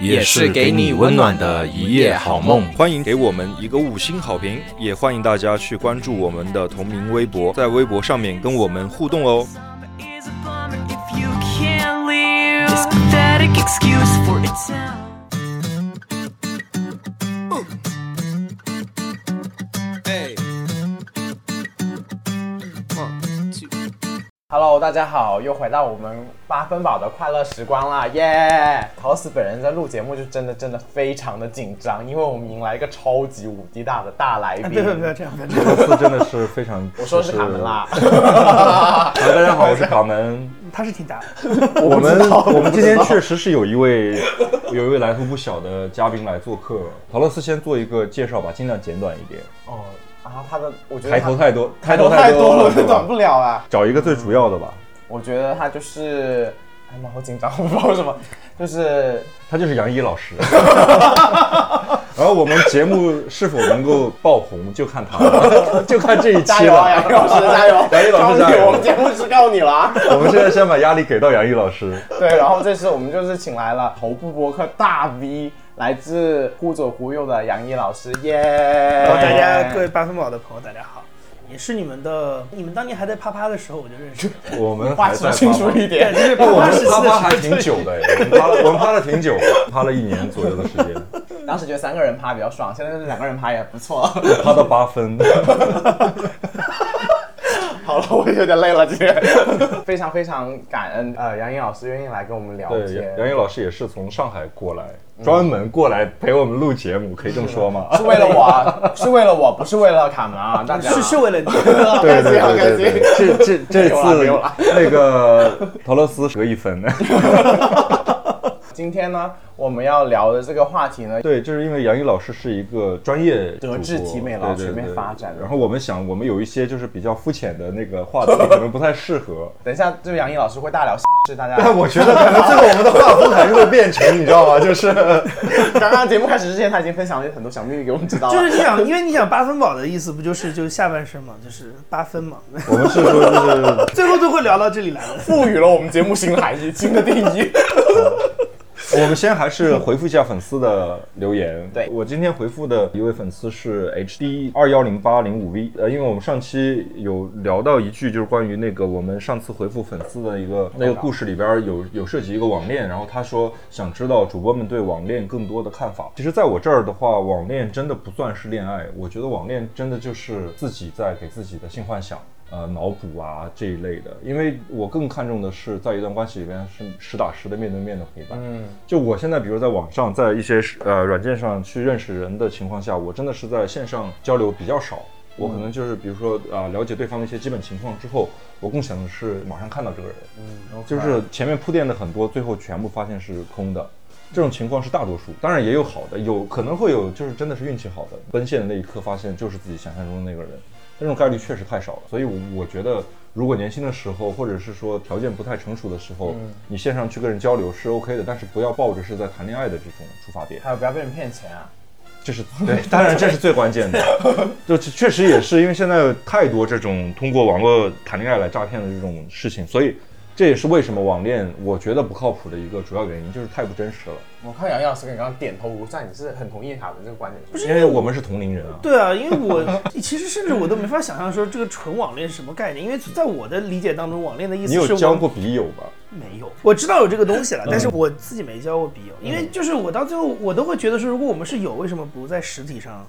也是给你温暖的一夜好梦。欢迎给我们一个五星好评，也欢迎大家去关注我们的同名微博，在微博上面跟我们互动哦。Is a bummer if you can't leave. This pathetic excuse for itself. Hello，大家好，又回到我们八分饱的快乐时光啦，耶！陶斯本人在录节目就真的真的非常的紧张，因为我们迎来一个超级无敌大的大来宾。不要不要这样，不要这样。这次真的是非常，我说的是卡门啦。好，大家好，我是卡门。他是挺大的，我们我们今天确实是有一位 有一位来头不小的嘉宾来做客。陶乐斯先做一个介绍吧，尽量简短一点。哦啊，他的我觉得抬头太多，抬头太太多了，我就短不了啊。找一个最主要的吧，我觉得他就是，哎妈，好紧张，我不知道为什么，就是他就是杨一老师。然后我们节目是否能够爆红，就看他了，就看这一期加油啊，杨了。毅老师加油，杨毅老师加油我们节目是靠你了啊。我们现在先把压力给到杨一老师。对，然后这次我们就是请来了头部播客大 V，来自忽左忽右的杨毅老师，耶！大家各位八分饱的朋友，大家好，也是你们的，你们当年还在啪啪的时候我就认识了，我们话说清楚一点 对，。就是啪我们啪时期的趴趴还挺久的，哎我们趴了我们趴了挺久，趴了一年左右的时间，当时觉得三个人趴比较爽，现在是两个人趴也不错。趴到八分。好了，我有点累了，今天。非常非常感恩，呃，杨颖老师愿意来跟我们聊对，天。杨杨毅老师也是从上海过来，专门过来陪我们录节目，可以这么说吗？是为了我，是为了我，不是为了卡门啊！大家是是为了你，对对好开心对对对，这这这次了那个陶乐斯得一分。今天呢，我们要聊的这个话题呢，对，就是因为杨毅老师是一个专业德智体美劳全面发展然后我们想，我们有一些就是比较肤浅的那个话题，可能不太适合。等一下，就是杨毅老师会大聊 是大家。但我觉得可能最后我们的画风 还是会变成，你知道吗？就是刚刚节目开始之前，他已经分享了很多小秘密给我们知道了。就是你想，因为你想八分饱的意思不就是就是下半身嘛，就是八分嘛，我们是说就是最后都会聊到这里来了。赋予了我们节目新含义、新的定义。我们先还是回复一下粉丝的留言。对我今天回复的一位粉丝是 HD 二幺零八零五 V，呃，因为我们上期有聊到一句，就是关于那个我们上次回复粉丝的一个那个故事里边有有涉及一个网恋，然后他说想知道主播们对网恋更多的看法。其实，在我这儿的话，网恋真的不算是恋爱，我觉得网恋真的就是自己在给自己的性幻想。呃，脑补啊这一类的，因为我更看重的是在一段关系里边是实打实的面对面的陪伴。嗯，就我现在，比如在网上，在一些呃软件上去认识人的情况下，我真的是在线上交流比较少。我可能就是比如说啊、了解对方的一些基本情况之后，我更想的是马上看到这个人，嗯，就是前面铺垫的很多，最后全部发现是空的。这种情况是大多数，当然也有好的，有可能会有就是真的是运气好的，奔现的那一刻发现就是自己想象中的那个人，这种概率确实太少了。所以我，我觉得如果年轻的时候，或者是说条件不太成熟的时候，你线上去跟人交流是 OK 的，但是不要抱着是在谈恋爱的这种出发点。还有不要被人骗钱啊！这是对，当然这是最关键的，就确实也是因为现在有太多这种通过网络谈恋爱来诈骗的这种事情，所以这也是为什么网恋我觉得不靠谱的一个主要原因，就是太不真实了。我看杨颖老师跟你刚刚点头如赞，你是很同意他的这个观点，不是？因为我们是同龄人啊，对啊，因为我 其实甚至我都没法想象说这个纯网恋是什么概念，因为在我的理解当中，网恋的意思你有交过笔友吧？没有，我知道有这个东西了，但是我自己没交过笔友，因为就是我到最后我都会觉得说，如果我们是有，为什么不在实体上？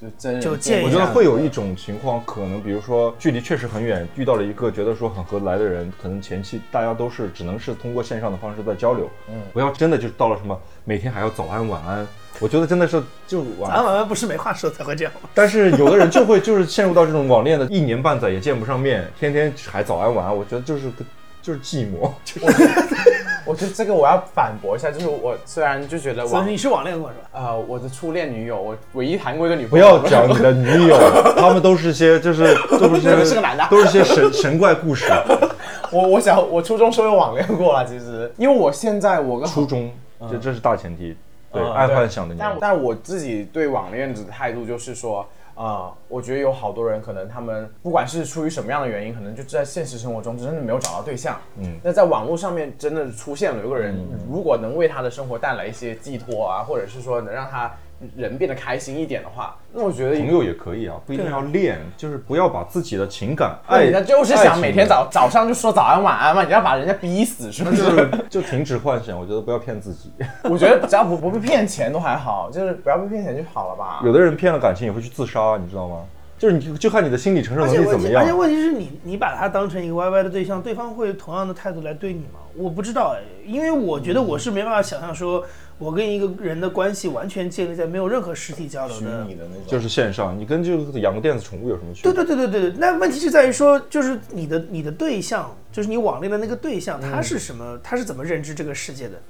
就真人就见一我觉得会有一种情况，可能比如说距离确实很远，遇到了一个觉得说很合得来的人，可能前期大家都是只能是通过线上的方式在交流，嗯，不要真的就是到了什么每天还要早安晚安，我觉得真的是就晚安晚安不是没话说才会这样吗？但是有的人就会就是陷入到这种网恋的，一年半载也见不上面，天天还早安晚安，我觉得就是个就是寂寞，就是 我觉得这个我要反驳一下，就是我虽然就觉得网所以你是网恋过是吧？呃我的初恋女友，我唯一谈过一个女朋友，不要讲你的女友，他们都是些就是都是些 是个男的都是些神神怪故事。我我想我初中是有网恋过了，其实因为我现在我跟初中，这这是大前提。对，嗯爱幻想的年但龄。但我自己对网恋的态度就是说，呃，我觉得有好多人可能他们不管是出于什么样的原因，可能就在现实生活中真的没有找到对象。嗯那在网络上面真的出现了有个人，如果能为他的生活带来一些寄托啊，或者是说能让他人变得开心一点的话，那我觉得朋友也可以啊，不一定要练，就是不要把自己的情感爱，那人家就是想每天早早上就说早安晚安嘛，你要把人家逼死是不？就是是 就停止幻想，我觉得不要骗自己。我觉得只要不不被骗钱都还好，就是不要被骗钱就好了吧。有的人骗了感情也会去自杀，你知道吗？就是你就就看你的心理承受能力怎么样而且。问题是你你把他当成一个 YY 的对象，对方会同样的态度来对你吗？我不知道哎，因为我觉得我是没办法想象说，我跟一个人的关系完全建立在没有任何实体交流虚的拟的那种，就是线上，你跟这个养个电子宠物有什么区别？对对对对对，那问题就在于说，就是你的你的对象，就是你网恋的那个对象，他是什么？他是怎么认知这个世界的？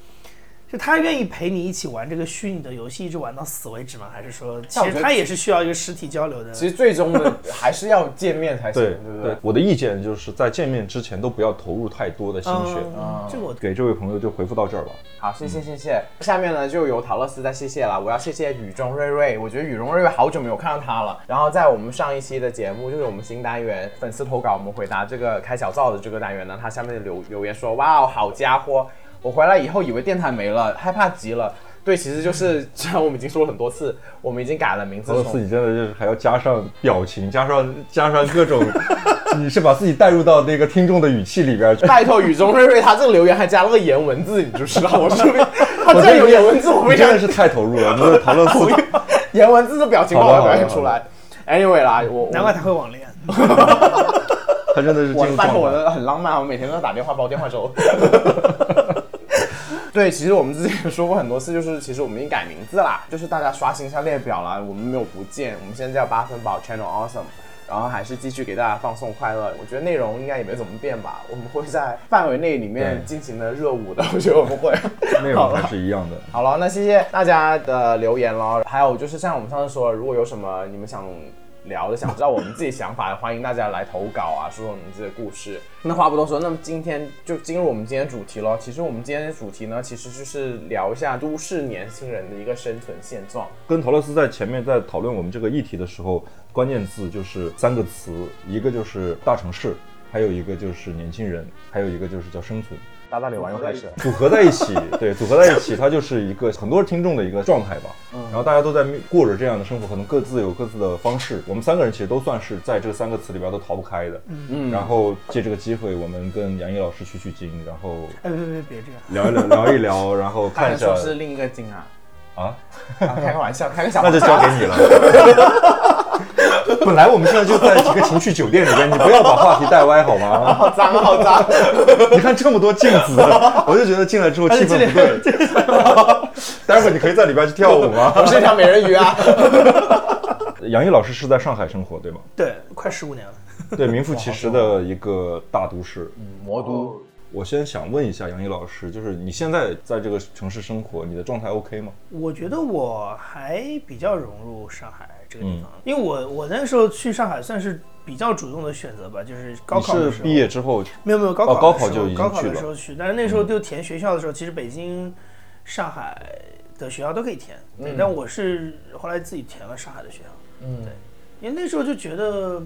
就他愿意陪你一起玩这个虚拟的游戏，一直玩到死为止吗？还是说，其实他也是需要一个实体交流的？其实最终的 还是要见面才行，对对不对？我的意见就是在见面之前都不要投入太多的心血。嗯，这个我给这位朋友就回复到这儿吧。好，谢谢谢谢。下面呢就由陶乐斯再谢谢了，我要谢谢雨中瑞瑞，我觉得雨中瑞瑞好久没有看到他了。然后在我们上一期的节目，就是我们新单元粉丝投稿，我们回答这个开小灶的这个单元呢，他下面留留言说，哇哦，好家伙，我回来以后以为电台没了，害怕极了。对，其实就是 虽然我们已经说了很多次，我们已经改了名字俄罗从斯你真的就是还要加上表情，加上 加上各种，你是把自己带入到那个听众的语气里边去。拜托雨中瑞瑞，他这个留言还加了个言文字，你就知道我是不是？他这我觉得有言文字，我非常真的是太投入了，你的讨论词。言文字的表情包我好的好的表现出来。Anyway 啦，我我难怪他会网恋。他真的是进我入状态。拜托我的很浪漫，我每天都打电话煲电话粥。对，其实我们之前说过很多次，就是其实我们已经改名字啦，就是大家刷新一下列表啦，我们没有不见，我们现在叫八分饱 Channel Awesome。然后还是继续给大家放送快乐，我觉得内容应该也没怎么变吧，我们会在范围内里面对进行的热舞的，我觉得我们会。内容还是一样的。好了，那谢谢大家的留言喽。还有就是像我们上次说，如果有什么你们想聊的，想知道我们自己想法的，欢迎大家来投稿啊，说说你们自己的故事。那话不多说，那么今天就进入我们今天主题喽。其实我们今天的主题呢，其实就是聊一下都市年轻人的一个生存现状。跟陶乐斯在前面在讨论我们这个议题的时候，关键字就是三个词，一个就是大城市，还有一个就是年轻人，还有一个就是叫生存。大大理玩又开始了，组合在一起，对，组合在一起，它就是一个很多听众的一个状态吧。然后大家都在过着这样的生活，可能各自有各自的方式。我们三个人其实都算是在这三个词里边都逃不开的。嗯然后借这个机会，我们跟杨毅老师取取经，然后哎，别别别这样。聊一聊，聊一聊，然后看一下说是另一个经啊，啊，啊开个玩笑，开个小那就。交给你了。本来我们现在就在几个情趣酒店里边，你不要把话题带歪好吗？好脏，好脏。你看这么多镜子，我就觉得进来之后气氛不对。待会儿你可以在里边去跳舞吗？我是一条美人鱼啊。杨毅老师是在上海生活对吗？对，快十五年了。对，名副其实的一个大都市。魔都。我先想问一下杨毅老师，就是你现在在这个城市生活，你的状态 OK 吗？我觉得我还比较融入上海这个地方，因为我我那时候去上海算是比较主动的选择吧，就是高考毕业之后，没有没有高考哦高考就已经高考去了嗯的时候去，但是那时候就填学校的时候，其实北京、上海的学校都可以填，对，但我是后来自己填了上海的学校，嗯，对，因为那时候就觉得。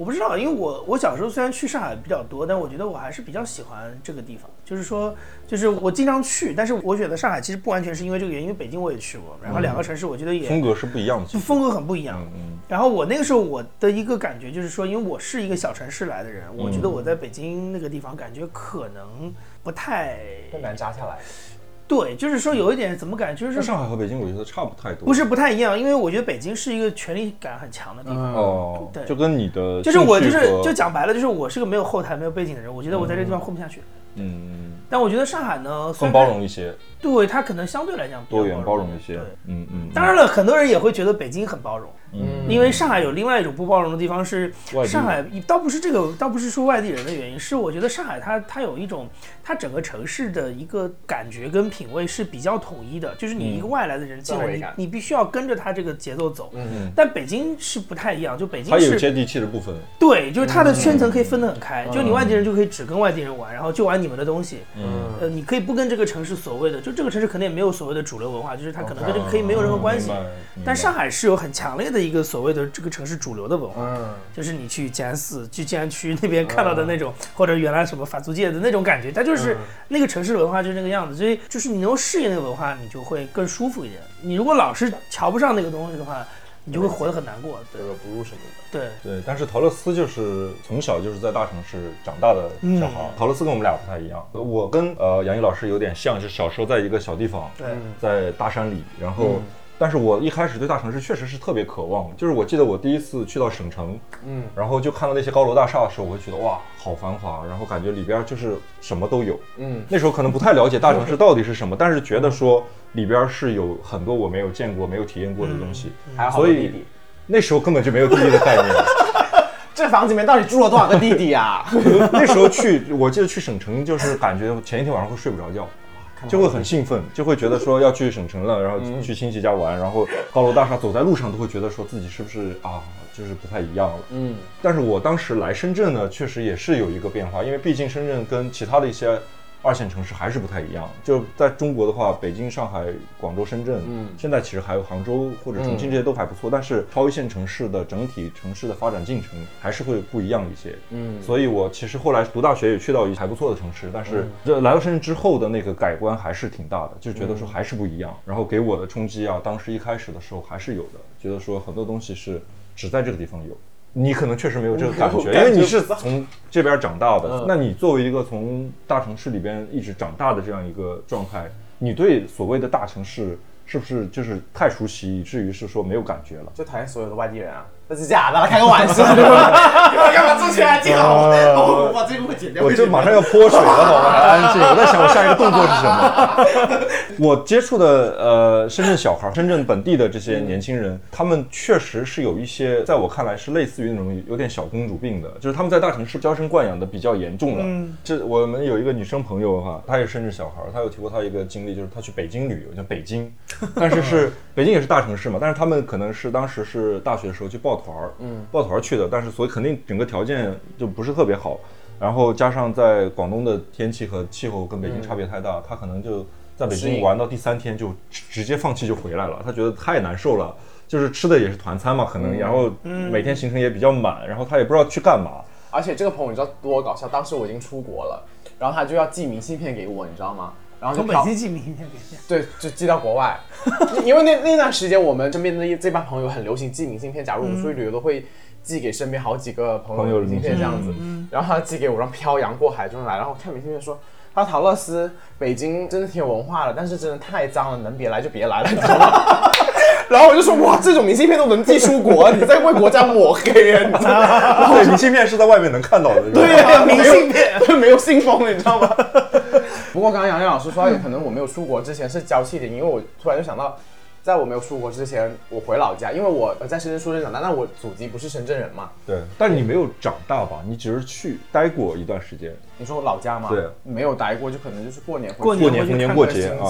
我不知道，因为我我小时候虽然去上海比较多，但我觉得我还是比较喜欢这个地方。就是说，就是我经常去，但是我选择上海其实不完全是因为这个原因，因为北京我也去过，然后两个城市我觉得也风格是不一样的。就风格很不一样。嗯然后我那个时候我的一个感觉就是说，因为我是一个小城市来的人，我觉得我在北京那个地方感觉可能不太更难扎下来。对，就是说有一点怎么感觉，就是那上海和北京我觉得差不太多。不是不太一样，因为我觉得北京是一个权力感很强的地方。哦，对就跟你的就是我就是就讲白了，就是我是个没有后台、没有背景的人，我觉得我在这个地方混不下去。嗯但我觉得上海呢，虽更包容一些，对它可能相对来讲多元包容容一些对。嗯嗯。当然了，很多人也会觉得北京很包容，嗯，因为上海有另外一种不包容的地方是上海倒不是这个，倒不是说外地人的原因，是我觉得上海它它有一种，它整个城市的一个感觉跟品味是比较统一的，就是你一个外来的人进来，你你必须要跟着它这个节奏走。嗯，但北京是不太一样，就北京是它有接地气的部分。对，就是它的圈层可以分得很开，就你外地人就可以只跟外地人玩，然后就玩你们的东西。嗯，呃，你可以不跟这个城市所谓的，就这个城市可能也没有所谓的主流文化，就是它可能跟这个可以没有任何关系。但上海是有很强烈的一个所谓的这个城市主流的文化，嗯就是你去静安寺、去静安区那边看到的那种，或者原来什么法租界的那种感觉，它就是那个城市文化就是那个样子，所以就是你能够适应那个文化，你就会更舒服一点。你如果老是瞧不上那个东西的话，你就会活得很难过。对格格不入什么的。对。对，但是陶乐斯就是从小就是在大城市长大的小孩儿。陶乐斯跟我们俩不太一样，我跟呃杨毅老师有点像，是小时候在一个小地方，对在大山里，然后。但是我一开始对大城市确实是特别渴望，就是我记得我第一次去到省城，嗯，然后就看到那些高楼大厦的时候，我会觉得哇，好繁华，然后感觉里边就是什么都有，嗯，那时候可能不太了解大城市到底是什么，但是觉得说里边是有很多我没有见过、没有体验过的东西，还好所以多弟弟。那时候根本就没有弟弟的概念。这房子里面到底住了多少个弟弟啊？那时候去，我记得去省城，就是感觉前一天晚上会睡不着觉，就会很兴奋，就会觉得说要去省城了，然后去亲戚家玩，然后高楼大厦，走在路上都会觉得说自己是不是啊，就是不太一样了。嗯，但是我当时来深圳呢，确实也是有一个变化，因为毕竟深圳跟其他的一些。二线城市还是不太一样，就在中国的话，北京、上海、广州、深圳，嗯，现在其实还有杭州或者重庆这些都还不错，但是超一线城市的整体城市的发展进程还是会不一样一些，嗯，所以我其实后来读大学也去到一还不错的城市，但是这来到深圳之后的那个改观还是挺大的，就觉得说还是不一样，然后给我的冲击啊，当时一开始的时候还是有的，觉得说很多东西是只在这个地方有。你可能确实没有这个感觉，因为你是从这边长大的。那你作为一个从大城市里边一直长大的这样一个状态，你对所谓的大城市是不是就是太熟悉，以至于是说没有感觉了？就讨厌所有的外地人啊！那是假的，开个玩笑，对吧？干嘛做起来这好？我把这部分剪掉。我就马上要泼水了，好吗？安静，我在想我下一个动作是什么。我接触的呃深圳小孩、深圳本地的这些年轻人，他们确实是有一些，在我看来是类似于那种有点小公主病的，就是他们在大城市娇生惯养的比较严重了。这我们有一个女生朋友哈，她也是深圳小孩，她有提过她一个经历，就是她去北京旅游，叫北京，但是是 北京也是大城市嘛，但是他们可能是当时是大学的时候去抱团儿，嗯，抱团儿去的，但是所以肯定整个条件就不是特别好。然后加上在广东的天气和气候跟北京差别太大，他可能就在北京玩到第三天就直直接放弃就回来了，他觉得太难受了，就是吃的也是团餐嘛，可能，然后每天行程也比较满，然后他也不知道去干嘛。而且这个朋友你知道多搞笑？当时我已经出国了，然后他就要寄明信片给我，你知道吗？然后就从北京寄明信片给你。对，就寄到国外，因为那那段时间我们身边的这帮朋友很流行寄明信片，假如我们出去旅游都会寄给身边好几个朋朋友友明信片这样子，然后他寄给我，然后漂洋过海中来，然后我看明信片说。他说陶乐斯，北京真的挺有文化的，但是真的太脏了，能别来就别来了，你知道吗？然后我就说哇，这种明信片都能寄出国，你在为国家抹黑啊，你知道吗？对，明信片是在外面能看到的，对呀、明信片 没有信封，你知道吗？不过刚刚杨洋老师说，有可能我没有出国之前是娇气一点，因为我突然就想到，在我没有出国之前，我回老家，因为我在深圳出生长大，那我祖籍不是深圳人嘛。对，但你没有长大吧？你只是去待过一段时间，你说我老家嘛，对，没有待过，就可能就是过年回去过过年、逢年过节啊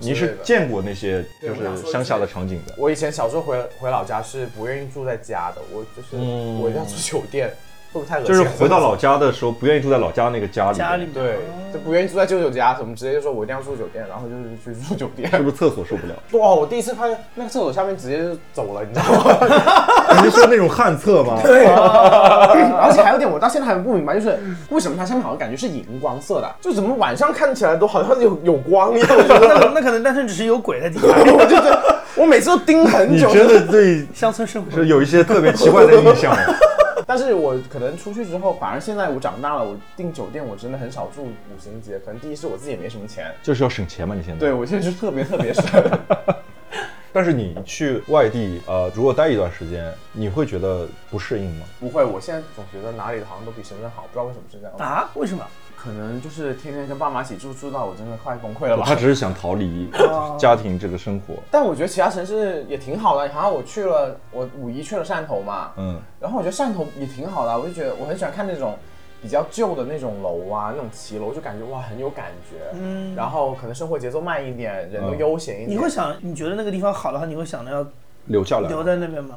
你是见过那些就是乡下的场景的。我以前小时候回回老家是不愿意住在家的，我就是、嗯我一定要住酒店，会不会太恶心？就是回到老家的时候，不愿意住在老家那个家里，家里对，就不愿意住在舅舅家，什么直接就说我一定要住酒店，然后就是去住酒店。是不是厕所受不了？哇！我第一次发现那个厕所下面直接就走了，你知道吗？你是说那种旱厕吗？对，啊而且还有点我到现在还不明白，就是为什么它下面好像感觉是荧光色的，就怎么晚上看起来都好像有有光一样。那那可能单纯只是有鬼在底下，我就觉得我每次都盯很久。你真的对乡村生活是有一些特别奇怪的印象。但是我可能出去之后，反而现在我长大了，我订酒店我真的很少住五星级，可能第一是我自己也没什么钱，就是要省钱嘛，你现在。对我现在就特别特别省。但是你去外地，呃，如果待一段时间，你会觉得不适应吗？不会，我现在总觉得哪里好像都比深圳好，不知道为什么是这样。啊？为什么？可能就是天天跟爸妈一起住，住到我真的快崩溃了吧。他只是想逃离 家庭这个生活。但我觉得其他城市也挺好的，然后我去了，我五一去了汕头嘛，嗯，然后我觉得汕头也挺好的，我就觉得我很喜欢看那种比较旧的那种楼啊，那种骑楼，就感觉哇很有感觉。嗯，然后可能生活节奏慢一点，人都嗯悠闲一点。你会想，你觉得那个地方好的话，你会想着要留下来。留在那边吗？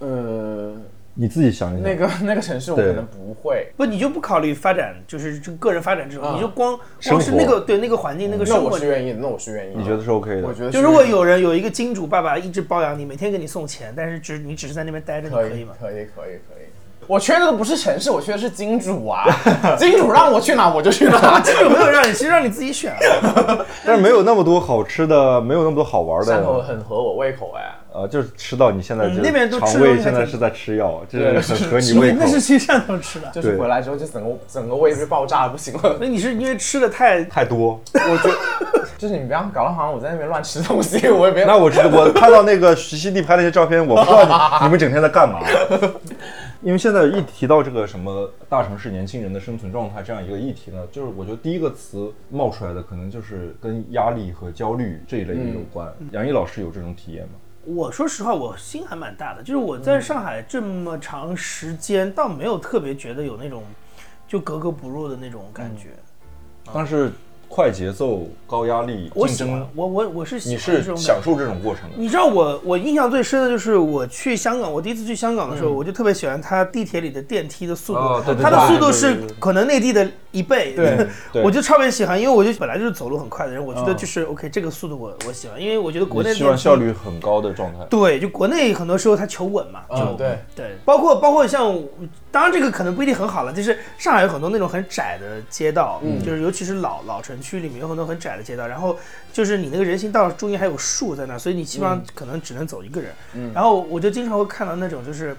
呃，你自己想一想。那个 那个城市我可能不会。不，你就不考虑发展，就是这个个人发展这种，啊你就光光是那个对那个环境那个那生活我是。愿意的，那我是愿意的。你觉得是 OK 的？我觉得就如果有人有一个金主爸爸一直包养你，每天给你送钱，但是只你只是在那边待着，你可以可以吗？可以可以可以。我缺的都不是城市，我缺的是金主啊！金主让我去哪我就去哪。金主没有让你，其实让你自己选啊。但是没有那么多好吃的，没有那么多好玩汕头的。很合我胃口哎。呃，就是吃到你现在那边都吃肠胃现在是在吃药，这对是很合你胃口那。是去汕头吃的。就是回来之后就整个整个胃被爆炸了，不行了。那你是因为吃的太太多。我觉得就是你不要搞得好像我在那边乱吃东西，我也没有。那我知道，我看到那个徐熙娣拍那些照片，我不知道你你们整天在干嘛。因为现在一提到这个什么大城市年轻人的生存状态这样一个议题呢，就是我觉得第一个词冒出来的可能就是跟压力和焦虑这一类的有关。杨毅老师有这种体验吗？我说实话，我心还蛮大的，就是我在上海这么长时间，倒没有特别觉得有那种就格格不入的那种感觉。但是快节奏、高压力、竞争，，我我我是喜你欢这是种感觉。享受这种过程的。你知道我我印象最深的就是我去香港，我第一次去香港的时候，我就特别喜欢它地铁里的电梯的速度，哦对对它的对速度是对对对对可能内地的一倍，对 对。我就特别喜欢，因为我就本来就是走路很快的人，我觉得嗯。就是 OK 这个速度我我喜欢，因为我觉得国内你希望的效率很高的状态。对，就国内很多时候他求稳嘛，就、嗯对。对，包括包括像，当然这个可能不一定很好了，就是上海有很多那种很窄的街道，嗯。就是尤其是老老城区里面有很多很窄的街道，然后就是你那个人行道中间还有树在那，所以你基本嗯。上可能只能走一个人，然后我就经常会看到那种就是。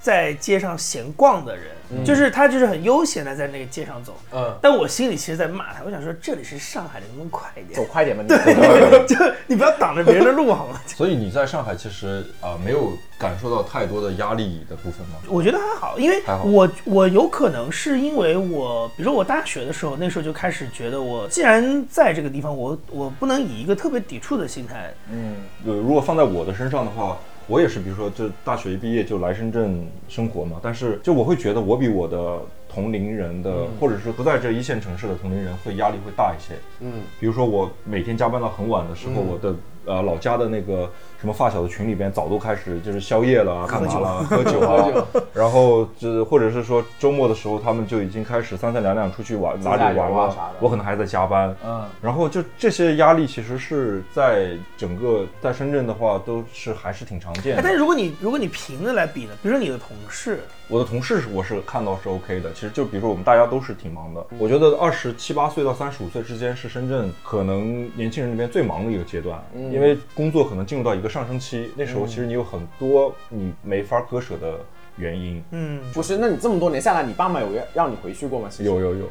在街上闲逛的人，就是他就是很悠闲的在那个街上走，嗯，但我心里其实在骂他，我想说这里是上海的，能不能快一点？走快点吧，你走快点。就你不要挡着别人的路好吗？所以你在上海其实啊、没有感受到太多的压力的部分吗？我觉得还好，因为我我有可能是因为我，比如说我大学的时候，那时候就开始觉得我既然在这个地方，我我不能以一个特别抵触的心态，嗯呃，如果放在我的身上的话，我也是，比如说，就大学一毕业就来深圳生活嘛，但是就我会觉得我比我的同龄人的，或者是不在这一线城市的同龄人会压力会大一些。嗯，比如说我每天加班到很晚的时候，我的呃老家的那个什么发小的群里边早都开始就是宵夜了啊，干嘛了，喝酒啊，然后就是或者是说周末的时候，他们就已经开始三三两两出去玩哪里玩了啥的，我可能还在加班，嗯，然后就这些压力其实是在整个在深圳的话都是还是挺常见的。但是。如果你如果你平着来比呢，比如说你的同事，我的同事是我是看到是 OK 的，其实就比如说我们大家都是挺忙的，我觉得二十七八岁到三十五岁之间是深圳可能年轻人里面最忙的一个阶段，因为工作可能进入到一个上升期，那时候其实你有很多你没法割舍的原因。嗯，不是，那你这么多年下来，你爸妈有让你回去过吗？其实有有有，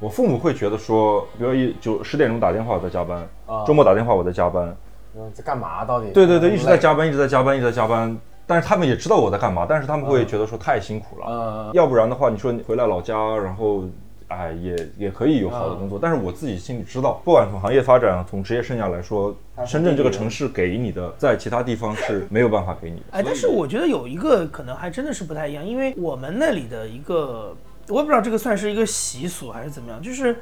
我父母会觉得说，比如一九十点钟打电话我在加班，啊周末打电话我在加班，嗯在干嘛？到底？对对对，一直在。加班，一直在加班，一直在加班。但是他们也知道我在干嘛，但是他们会觉得说太辛苦了。嗯要不然的话，你说你回来老家，然后哎也也可以有好的工作。但是我自己心里知道，不管从行业发展，从职业生涯来说，深圳这个城市给你的，在其他地方是 没有办法给你的。哎，但是我觉得有一个可能还真的是不太一样，因为我们那里的一个，我也不知道这个算是一个习俗还是怎么样，就是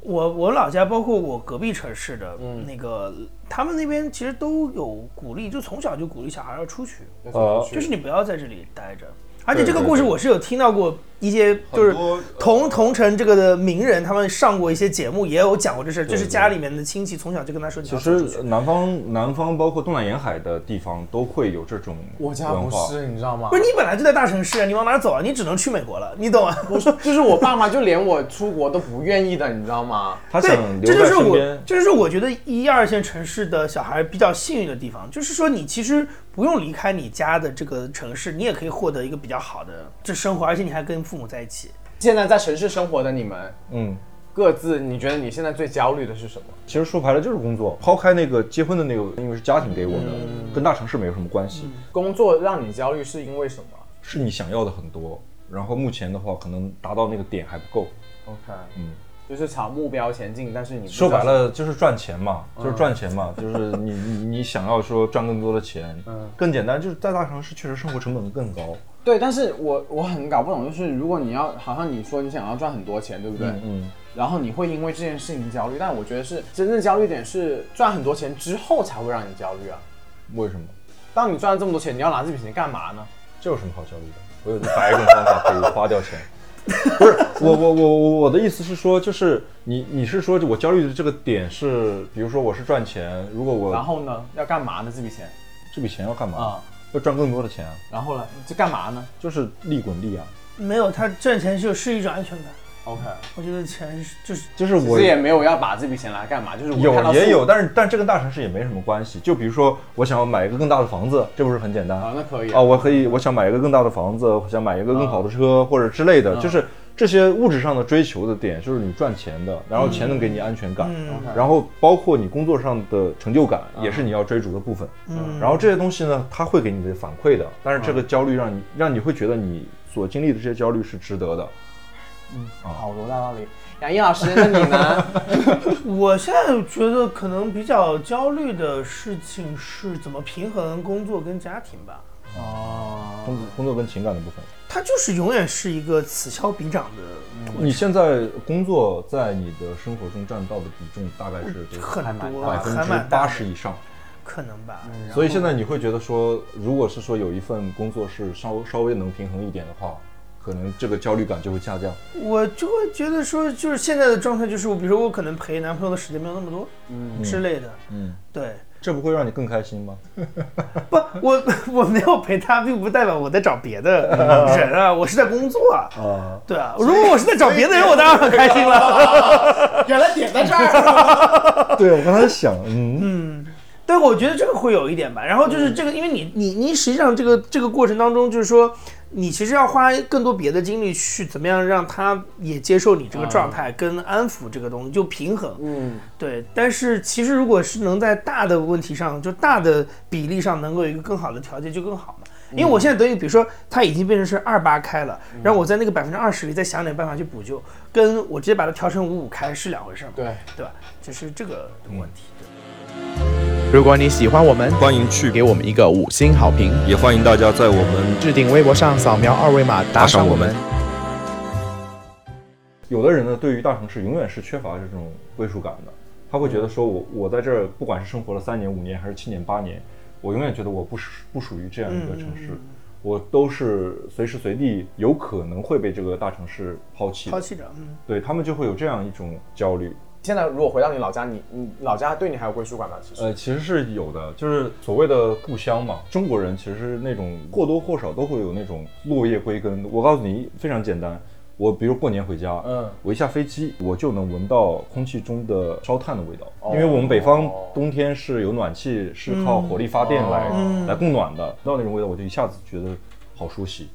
我我老家，包括我隔壁城市的那个，他们那边其实都有鼓励，就从小就鼓励小孩要出去，呃，就是你不要在这里待着。而且这个故事我是有听到过一些，就是同同城这个的名人，他们上过一些节目，也有讲过这事儿，就是家里面的亲戚从小就跟他说你其要走出去实。南方南方包括东南沿海的地方都会有这种我家不文化。是，你知道吗？不是你本来就在大城市啊，你往哪走啊？你只能去美国了，你懂吗？我说，就是我爸妈就连我出国都不愿意的，你知道吗？他对想，留在这就是我身边，，这就是我觉得一二线城市的小孩比较幸运的地方，就是说你其实不用离开你家的这个城市，你也可以获得一个比较好的这生活，而且你还跟父母在一起。现在在城市生活的你们，嗯。各自你觉得你现在最焦虑的是什么？其实说白了就是工作，抛开那个结婚的那个，因为是家庭给我的，跟大城市没有什么关系，工作让你焦虑是因为什么？是你想要的很多，然后目前的话可能达到那个点还不够。OK，嗯，就是朝目标前进，但是你说白了就是赚钱嘛，就是赚钱嘛，就是你你你想要说赚更多的钱，嗯 更简单，就是在大城市确实生活成本更高，对，但是我我很搞不懂，就是如果你要，好像你说你想要赚很多钱，对不对？嗯，然后你会因为这件事情焦虑，但我觉得是真正焦虑点是赚很多钱之后才会让你焦虑啊。为什么？当你赚了这么多钱，你要拿这笔钱干嘛呢？这有什么好焦虑的？我有一百种方法可以花掉钱。不是我我我我我的意思是说，就是你你是说我焦虑的这个点是，比如说我是赚钱，如果我然后呢，要干嘛呢？这笔钱这笔钱要干嘛？啊、要赚更多的钱啊，然后呢，这干嘛呢就是利滚利啊。没有，他赚钱就是一种安全感。？OK，我觉得钱是就是就是我也没有要把这笔钱来干嘛，就是有也有，但是但这跟大城市也没什么关系。就比如说，我想要买一个更大的房子，这不是很简单啊，那可以啊？我可以，我想买一个更大的房子，我想买一个更好的车、或者之类的，嗯就是这些物质上的追求的点，就是你赚钱的，然后钱能给你安全感，嗯然后包括你工作上的成就感，也是你要追逐的部分。嗯然后这些东西呢，它会给你的反馈的，但是这个焦虑让你让你会觉得你所经历的这些焦虑是值得的。好多大道理。杨毅老师，那你呢？我现在觉得可能比较焦虑的事情是怎么平衡工作跟家庭吧。哦，工作工作跟情感的部分。它就是永远是一个此消彼长的你现在工作在你的生活中占到的比重大概是很还蛮多，百分之八十以上。可能吧。所以现在你会觉得说，如果是说有一份工作是稍稍微能平衡一点的话，可能这个焦虑感就会下降。我就会觉得说，就是现在的状态，就是我比如说我可能陪男朋友的时间没有那么多，嗯之类的，嗯，对。这不会让你更开心吗？不，我我没有陪他，并不代表我在找别的人啊，我是在工作啊。啊，对啊，如果我是在找别的人，我当然很开心了。原来点在这儿。对我刚才想，嗯，但，我觉得这个会有一点吧。然后就是这个，因为你你你实际上这个这个过程当中，就是说你其实要花更多别的精力去怎么样让他也接受你这个状态，跟安抚这个东西，就平衡。嗯，对，但是其实如果是能在大的问题上，就大的比例上能够有一个更好的调节，就更好嘛。因为我现在等于，比如说它已经变成是二八开了，然后我在那个百分之二十里再想点办法去补救，跟我直接把它调成五五开是两回事嘛。对，对吧？就是这个问题。如果你喜欢我们，欢迎去给我们一个五星好评，也欢迎大家在我们置顶微博上扫描二维码打赏我们。有的人呢，对于大城市永远是缺乏这种归属感的，他会觉得说我我在这儿不管是生活了三年、五年还是七年、八年，我永远觉得我不属不属于这样一个城市，我都是随时随地有可能会被这个大城市抛弃抛弃着，嗯，对他们就会有这样一种焦虑。现在如果回到你老家，你你老家对你还有归属感吗？其实，呃，其实是有的，就是所谓的故乡嘛。中国人其实那种或多或少都会有那种落叶归根。我告诉你，非常简单。我比如过年回家，嗯我一下飞机，我就能闻到空气中的烧炭的味道，哦因为我们北方冬天是有暖气，是靠火力发电来、嗯来供暖的，闻到那种味道，我就一下子觉得好熟悉，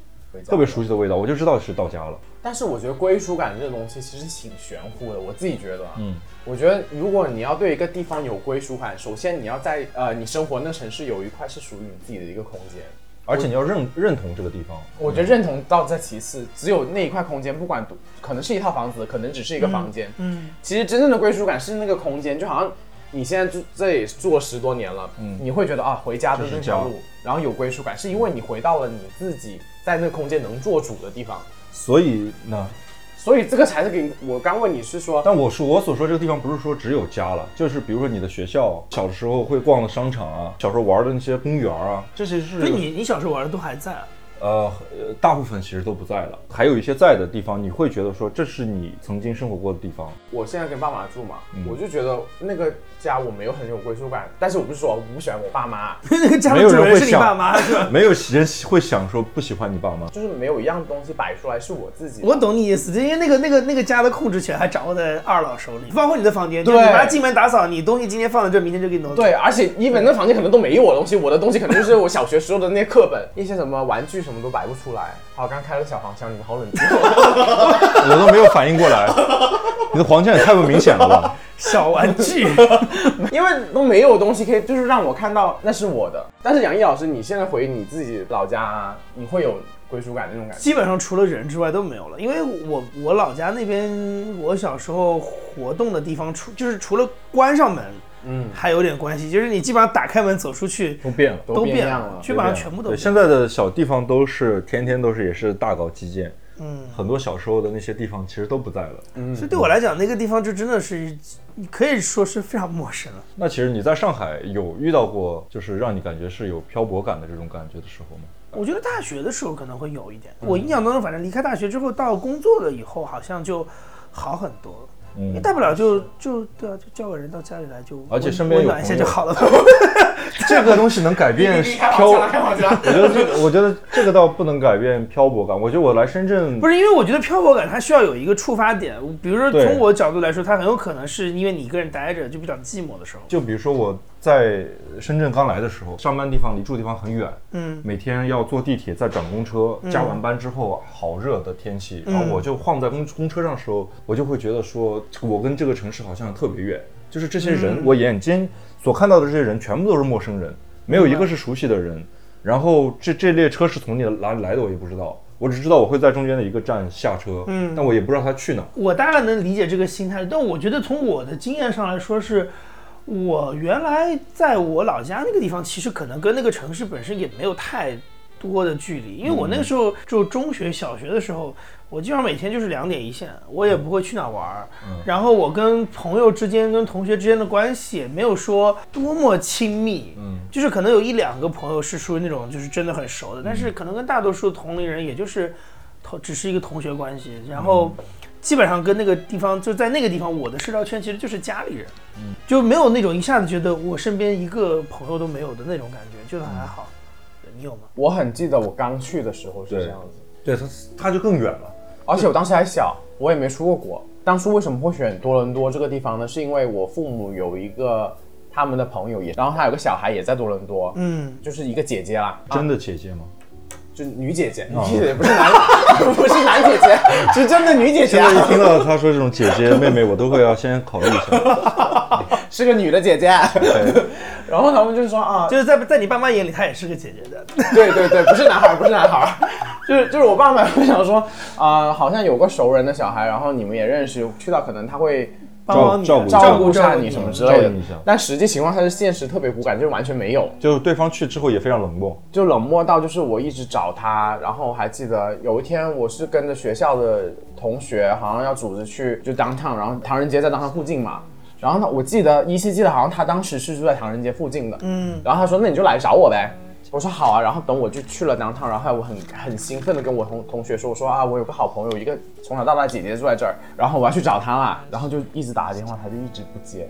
特别熟悉的味道，我就知道是到家了。但是我觉得归属感这个东西其实挺玄乎的，我自己觉得。嗯，我觉得如果你要对一个地方有归属感，首先你要在呃你生活那城市有一块是属于你自己的一个空间。而且你要认认同这个地方。我觉得认同到在其次，只有那一块空间，不管可能是一套房子，可能只是一个房间。嗯，其实真正的归属感是那个空间，就好像你现在住这里住了十多年了，嗯你会觉得啊，回家的那条路，然后有归属感，是因为你回到了你自己在那个空间能做主的地方。所以呢，所以这个才是给我刚问你是说，但我说我所说这个地方不是说只有家了，就是比如说你的学校，小的时候会逛的商场啊，小时候玩的那些公园啊，这些是所以你你小时候玩的都还在啊。呃呃大部分其实都不在了，还有一些在的地方，你会觉得说这是你曾经生活过的地方。我现在跟爸妈住嘛，嗯我就觉得那个家我没有很有归属感，但是我不是说我不喜欢我爸妈，那个家没有人会想爸妈是吧？没有人会想说不喜欢你爸妈。就是没有一样东西摆出来是我自己。我懂你意思，因为那个那个那个家的控制权还掌握在二老手里，包括你的房间，对你妈进门打扫，你东西今天放在这，明天就给你弄走。对，而且一本那房间可能都没有我的东西，我的东西可能就是我小学时候的那些课本，一些什么玩具什么都摆不出来。好，刚开了个小黄腔，你们好冷静。我都没有反应过来，你的黄腔也太不明显了吧？小玩具，因为都没有东西可以，就是让我看到那是我的。但是杨毅老师，你现在回你自己老家，你会有归属感那种感觉？基本上除了人之外都没有了。因为我我老家那边，我小时候活动的地方，除就是除了关上门，嗯，还有点关系，就是你基本上打开门走出去都变了。都变了基本上全部都现在的小地方都是天天都是也是大搞基建，嗯。很多小时候的那些地方其实都不在了。嗯所以对我来讲，那个地方就真的是，你可以说是非常陌生了。那其实你在上海有遇到过，就是让你感觉是有漂泊感的这种感觉的时候吗？我觉得大学的时候可能会有一点，我印象当中，反正离开大学之后到工作了以后，好像就好很多。因为大不了就就对啊，就叫个人到家里来就，而且身边有温暖一下就好了。这个东西能改变漂，我觉得这个，我觉得这个倒不能改变漂泊感。我觉得我来深圳不是因为我觉得漂泊感它需要有一个触发点，比如说从我角度来说，它很有可能是因为你一个人待着就比较寂寞的时候。就比如说我在深圳刚来的时候，上班地方离住地方很远，嗯。每天要坐地铁再转公车，加完班之后好热的天气，然后我就晃在公公车上的时候，我就会觉得说，我跟这个城市好像特别远，就是这些人，我眼睛所看到的这些人全部都是陌生人，没有一个是熟悉的人。然后这这列车是从哪里来的，我也不知道，我只知道我会在中间的一个站下车，嗯。但我也不知道他去哪儿。我大概能理解这个心态，但我觉得从我的经验上来说是，我原来在我老家那个地方，其实可能跟那个城市本身也没有太多的距离，因为我那个时候就中学、小学的时候，我基本上每天就是两点一线，我也不会去哪玩儿，然后我跟朋友之间、跟同学之间的关系也没有说多么亲密，嗯，就是可能有一两个朋友是属于那种就是真的很熟的，但是可能跟大多数同龄人也就是同只是一个同学关系，然后。基本上跟那个地方就在那个地方，我的社交圈其实就是家里人，嗯就没有那种一下子觉得我身边一个朋友都没有的那种感觉，就还好。你有吗？我很记得我刚去的时候是这样子，对他，他就更远了。而且我当时还小，我也没出过国。当初为什么会选多伦多这个地方呢？是因为我父母有一个他们的朋友也，然后他有个小孩也在多伦多，嗯，就是一个姐姐啦，真的姐姐吗？就是女姐姐，女姐姐不是男，不是男姐姐，是真的女姐姐现在一啊，听到他说这种姐姐妹妹，我都会要先考虑一下。是个女的姐姐。对，然后他们就说啊，就是在在你爸妈眼里，她也是个姐姐的。对对对，不是男孩儿，不是男孩儿，就是就是我爸妈会想说啊、好像有个熟人的小孩，然后你们也认识，去到可能他会帮帮你照顾照顾下你什么之类的。但实际情况下是现实特别骨感，就是完全没有，就对方去之后也非常冷漠。就冷漠到就是我一直找他，然后还记得有一天我是跟着学校的同学，好像要组织去就 downtown，然后唐人街在 downtown 附近嘛。然后呢，我记得依稀记得好像他当时是住在唐人街附近的，嗯，然后他说那你就来找我呗，我说好啊，然后等我就去了 downtown，然后我很很兴奋的跟我同同学说，我说啊我有个好朋友，一个从小到大的姐姐住在这儿，然后我要去找她啦，然后就一直打电话，她就一直不接，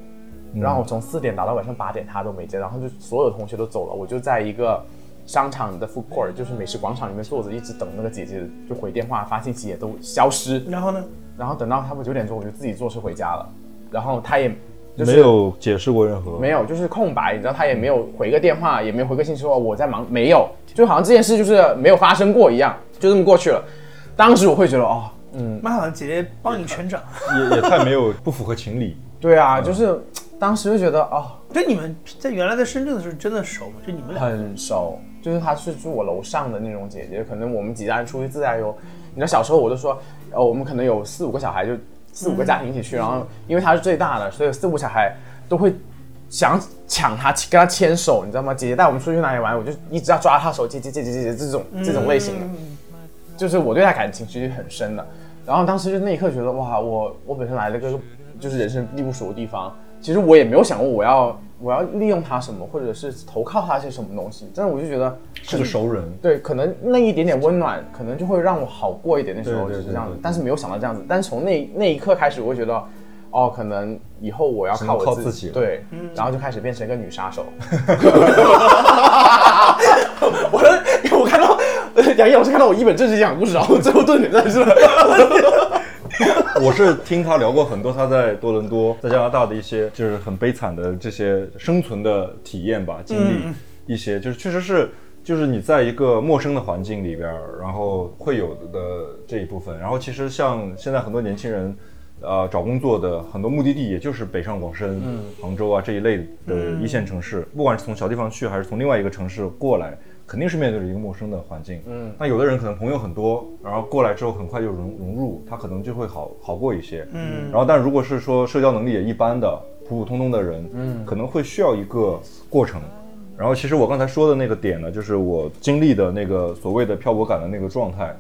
然后我从四点打到晚上八点，她都没接，然后就所有同学都走了，我就在一个商场的 food court，就是美食广场里面坐着，一直等那个姐姐就回电话发信息也都消失，然后呢？然后等到差不多九点钟，我就自己坐车回家了，然后她也就是没有解释过任何，没有，就是空白，你知道他也没有回个电话，也没有回个信息说我在忙，没有，就好像这件事就是没有发生过一样，就这么过去了。当时我会觉得哦，嗯，妈好像姐姐帮你全掌。也也太没有不符合情理。对啊，就是当时就觉得哦，就你们在原来在深圳的时候真的熟吗？就你们俩？很熟，就是她是住我楼上的那种姐姐，可能我们几家人出去自驾游，你知道小时候我就说，呃，我们可能有四五个小孩，就四五个家庭一起去，然后因为他是最大的，所以四五小孩都会想抢他，跟他牵手，你知道吗？姐姐带我们出去哪里玩，我就一直要抓他手，姐姐姐姐姐姐这种这种类型的，就是我对他感情其实很深的。然后当时就那一刻觉得哇，我我本身来了个就是人生地不熟的地方，其实我也没有想过我要我要利用他什么，或者是投靠他些什么东西，但是我就觉得是个熟人，对，可能那一点点温暖，可能就会让我好过一点。那时候就是这样子对对，但是没有想到这样子。但是从那那一刻开始，我会觉得，哦，可能以后我要靠我自靠自己了对，然后就开始变成一个女杀手。我说，我看到 杨毅老师看到我一本正经讲故事，然后最后顿点在这。我是听他聊过很多他在多伦多、在加拿大的一些就是很悲惨的这些生存的体验吧、经历，一些就是确实是就是你在一个陌生的环境里边儿，然后会有的这一部分。然后其实像现在很多年轻人，呃，找工作的很多目的地也就是北上广深、杭州啊这一类的一线城市，不管是从小地方去还是从另外一个城市过来，肯定是面对着一个陌生的环境。嗯，那有的人可能朋友很多，然后过来之后很快就融融入，他可能就会好好过一些。嗯，然后但如果是说社交能力也一般的、普普通通的人，嗯，可能会需要一个过程。然后其实我刚才说的那个点呢，就是我经历的那个所谓的漂泊感的那个状态，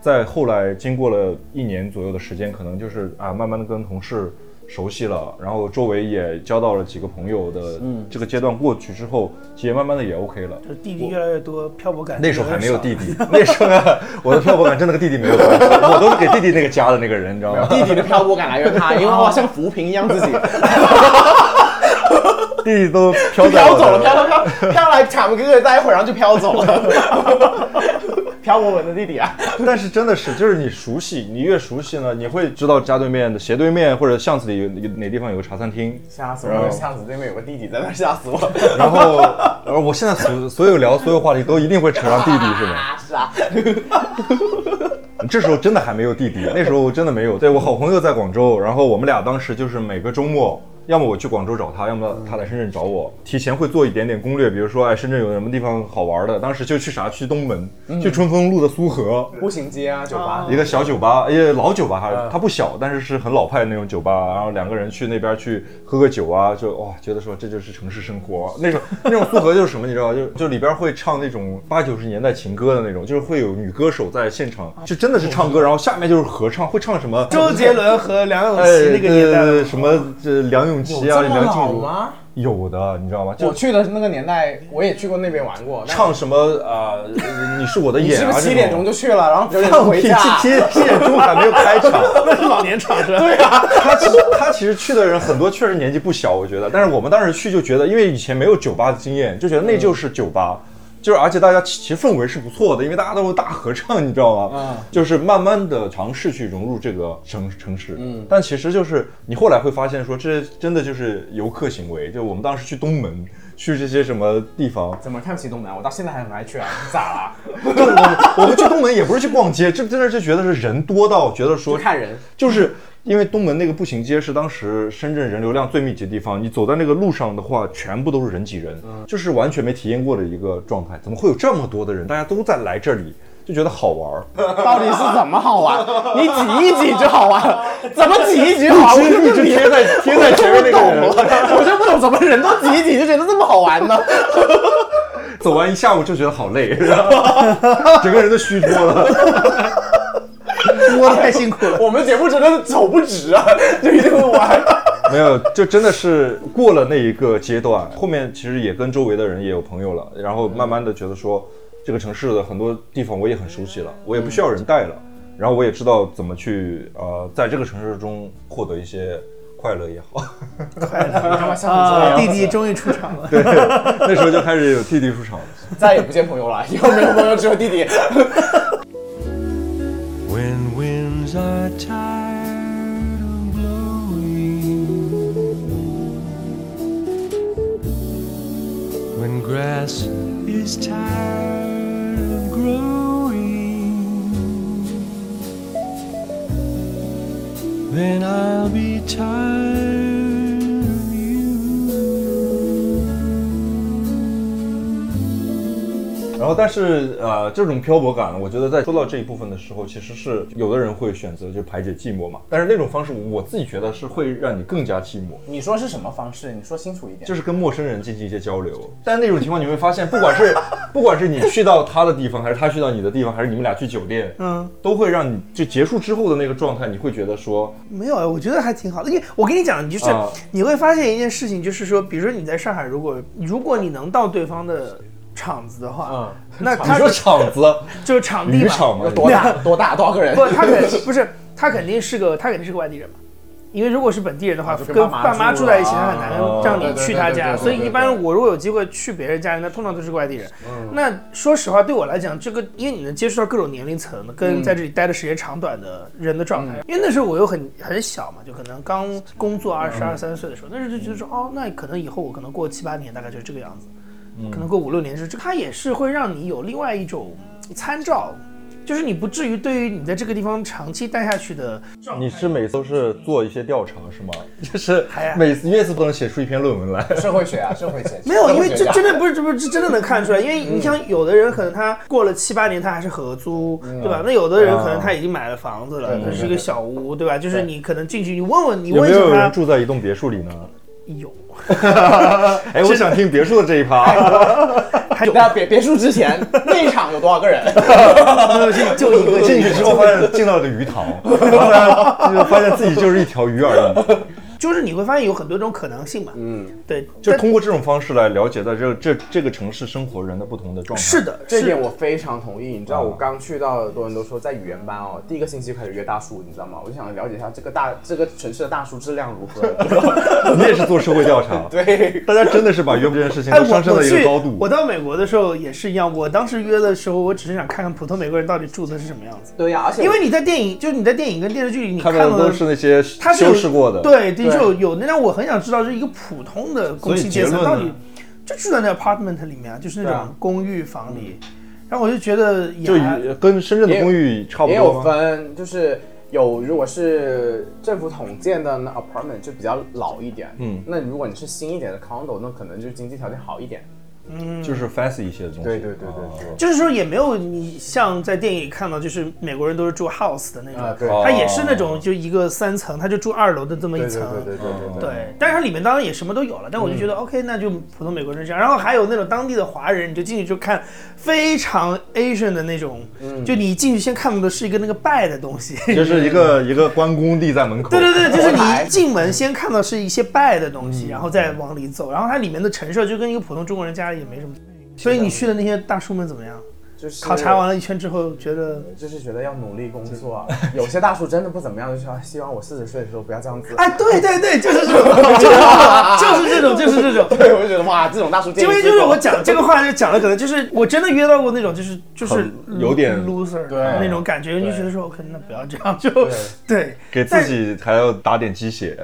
在后来经过了一年左右的时间，可能就是啊，慢慢的跟同事熟悉了，然后周围也交到了几个朋友的这个阶段过去之后，其实慢慢的也 OK 了。就弟弟越来越多，漂泊感那时候还没有弟弟，那时候呢，我的漂泊感真的跟弟弟没有关系，我都是给弟弟那个家的那个人，你知道吗？弟弟的漂泊感来源他，因为我像浮萍一样自己 弟弟都飘走了，飘飘飘飘来卡门哥哥待一会儿，然后就飘走了。飘我文的弟弟啊，但是真的是，就是你熟悉，你越熟悉呢，你会知道家对面的斜对面或者巷子里有哪哪地方有个茶餐厅，吓死我了！巷子对面有个弟弟在那，吓死我了。然后，然后我现在所所有聊所有话题都一定会扯上弟弟，是吗？啊，是啊，这时候真的还没有弟弟，那时候真的没有。对我好朋友在广州，然后我们俩当时就是每个周末。要么我去广州找他，要么他来深圳找我。提前会做一点点攻略，比如说，哎，深圳有什么地方好玩的？当时就去啥？去东门，去春风路的苏荷，步行街啊，酒吧，一个小酒吧，也老酒吧，还它不小，但是是很老派的那种酒吧。然后两个人去那边去喝个酒啊，就哇，觉得说这就是城市生活。那种 那种苏荷就是什么，你知道吗？就就里边会唱那种八九十年代情歌的那种，就是会有女歌手在现场，就真的是唱歌，然后下面就是合唱，会唱什么？周杰伦和梁咏哎，琪那个年代什么这梁咏琪啊，有这么梁静茹吗？有的，你知道吗？就我去的那个年代，我也去过那边玩过。唱什么啊、呃 你是我的眼啊，是不是七点钟就去了，然后九点？钟回家？七七七点钟还没有开场。那是老年场是吧？对啊，他其实他其实去的人很多，确实年纪不小，我觉得。但是我们当时去就觉得，因为以前没有酒吧的经验，就觉得那就是酒吧。就是，而且大家其其实氛围是不错的，因为大家都是大合唱，你知道吗？嗯就是慢慢的尝试去融入这个城城市。嗯，但其实就是你后来会发现说，这真的就是游客行为。就我们当时去东门，去这些什么地方，怎么看不起东门？我到现在还很爱去啊，你咋了？就我们我们去东门也不是去逛街，这真的是觉得是人多到觉得说看人，就是因为东门那个步行街是当时深圳人流量最密集的地方，你走在那个路上的话，全部都是人挤人，就是完全没体验过的一个状态。怎么会有这么多的人？大家都在来这里，就觉得好玩儿。到底是怎么好玩？你挤一挤就好玩，怎么挤一挤好玩？我就一直贴在 贴在前面那个人我就不懂了，我就不懂怎么人都挤一挤就觉得这么好玩呢？走完一下午就觉得好累，然后整个人都虚脱了。摸的太辛苦了。我们节目真的是走不直啊，就一定会玩。没有，就真的是过了那一个阶段，后面其实也跟周围的人也有朋友了，然后慢慢的觉得说，这个城市的很多地方我也很熟悉了，我也不需要人带了，然后我也知道怎么去呃，在这个城市中获得一些快乐也好。啊，弟弟终于出场了。对，那时候就开始有弟弟出场了。再也不见朋友了，以后没有朋友，只有弟弟。Winds are tired of blowing, when grass is tired of growing, then I'll be tired 后，但是呃，这种漂泊感，我觉得在说到这一部分的时候，其实是有的人会选择就排解寂寞嘛。但是那种方式，我自己觉得是会让你更加寂寞。你说是什么方式？你说清楚一点。就是跟陌生人进行一些交流。但那种情况你会发现，不管是不管是你去到他的地方，还是他去到你的地方，还是你们俩去酒店，嗯，都会让你就结束之后的那个状态，你会觉得说，没有，我觉得还挺好的。因为我跟你讲，就是啊你会发现一件事情，就是说，比如说你在上海，如果如果你能到对方的场子的话，嗯，那他你说场子就是场地嘛，有？多大？多大？多少个人？不，他肯不是他肯定是个他肯定是个外地人嘛。因为如果是本地人的话，跟跟爸妈住住在一起，他很难啊让你去他家，所以一般我如果有机会去别人家里，那通常都是个外地人。那说实话，对我来讲，这个因为你能接触到各种年龄层的，跟在这里待的时间长短的人的状态。因为那时候我又很很小嘛，就可能刚工作二十二三岁的时候，那时候就觉得说，哦，那可能以后我可能过七八年，大概就是这个样子。可能过五六年之后，就它也是会让你有另外一种参照，就是你不至于对于你在这个地方长期待下去的你是每次都是做一些调查是吗？就是每次每次都能写出一篇论文来。社会学啊，社会学没有，因为这真的不是，这不是这真的能看出来，因为你像有的人可能他过了七八年他还是合租，对吧？那有的人可能他已经买了房子了，这是一个小屋，对吧？就是你可能进去，你问问，你有问一下他没有人，住在一栋别墅里呢？有，哎，我想听别墅的这一趴。还 有那别别墅之前那一场有多少个人？就一个进去之后发现进到了个鱼塘，然后就发现自己就是一条鱼而已。就是你会发现有很多种可能性嘛，嗯，对，就通过这种方式来了解到这这这个城市生活人的不同的状态。是，的，这点我非常同意。你知道，我刚去到多伦多说在语言班哦，第一个星期开始约大叔，你知道吗？我就想了解一下这个大这个城市的大叔质量如何。你也是做社会调查，对，大家真的是把约会这件事情都上升了一个高度。我到美国的时候也是一样，我当时约的时候，我只是想看看普通美国人到底住的是什么样子。对呀，而且因为你在电影，就是你在电影跟电视剧里你看到的都是那些修饰过的。，对有有那让我很想知道，就是一个普通的工薪阶层到底就住在那 apartment 里面啊，就是那种公寓房里，然后我就觉得也就跟深圳的公寓差不多也有？分，就是有如果是政府统建的那 apartment 就比较老一点，嗯。那如果你是新一点的 condo，那可能就经济条件好一点。就是 fancy 一些的东西。对对对对对哦就是说也没有你像在电影里看到，就是美国人都是住 house 的那种，啊，对，哦他也是那种就一个三层，他就住二楼的这么一层。对对对对对。对，但是它里面当然也什么都有了，但我就觉得、OK，那就普通美国人这样。然后还有那种当地的华人，你就进去就看非常 Asian 的那种，就你进去先看到的是一个那个拜的东西。就是一个一个关公立在门口。对对对，就是你一进门先看到是一些拜的东西，然后再往里走，然后它里面的陈设就跟一个普通中国人家里也没什么。所以你去的那些大叔们怎么样？就是考察完了一圈之后，觉得就是觉得要努力工作啊。有些大叔真的不怎么样，就说希望我四十岁的时候不要这样子。哎，对对对，就是这种，就是这种，就是这种。对，我就觉得哇，这种大叔因为就是我讲这个话，就讲的可能就是我真的约到过那种就是就是有点 loser 对那种感觉，你就觉得说 OK，那不要这样，就对给自己还要打点鸡血。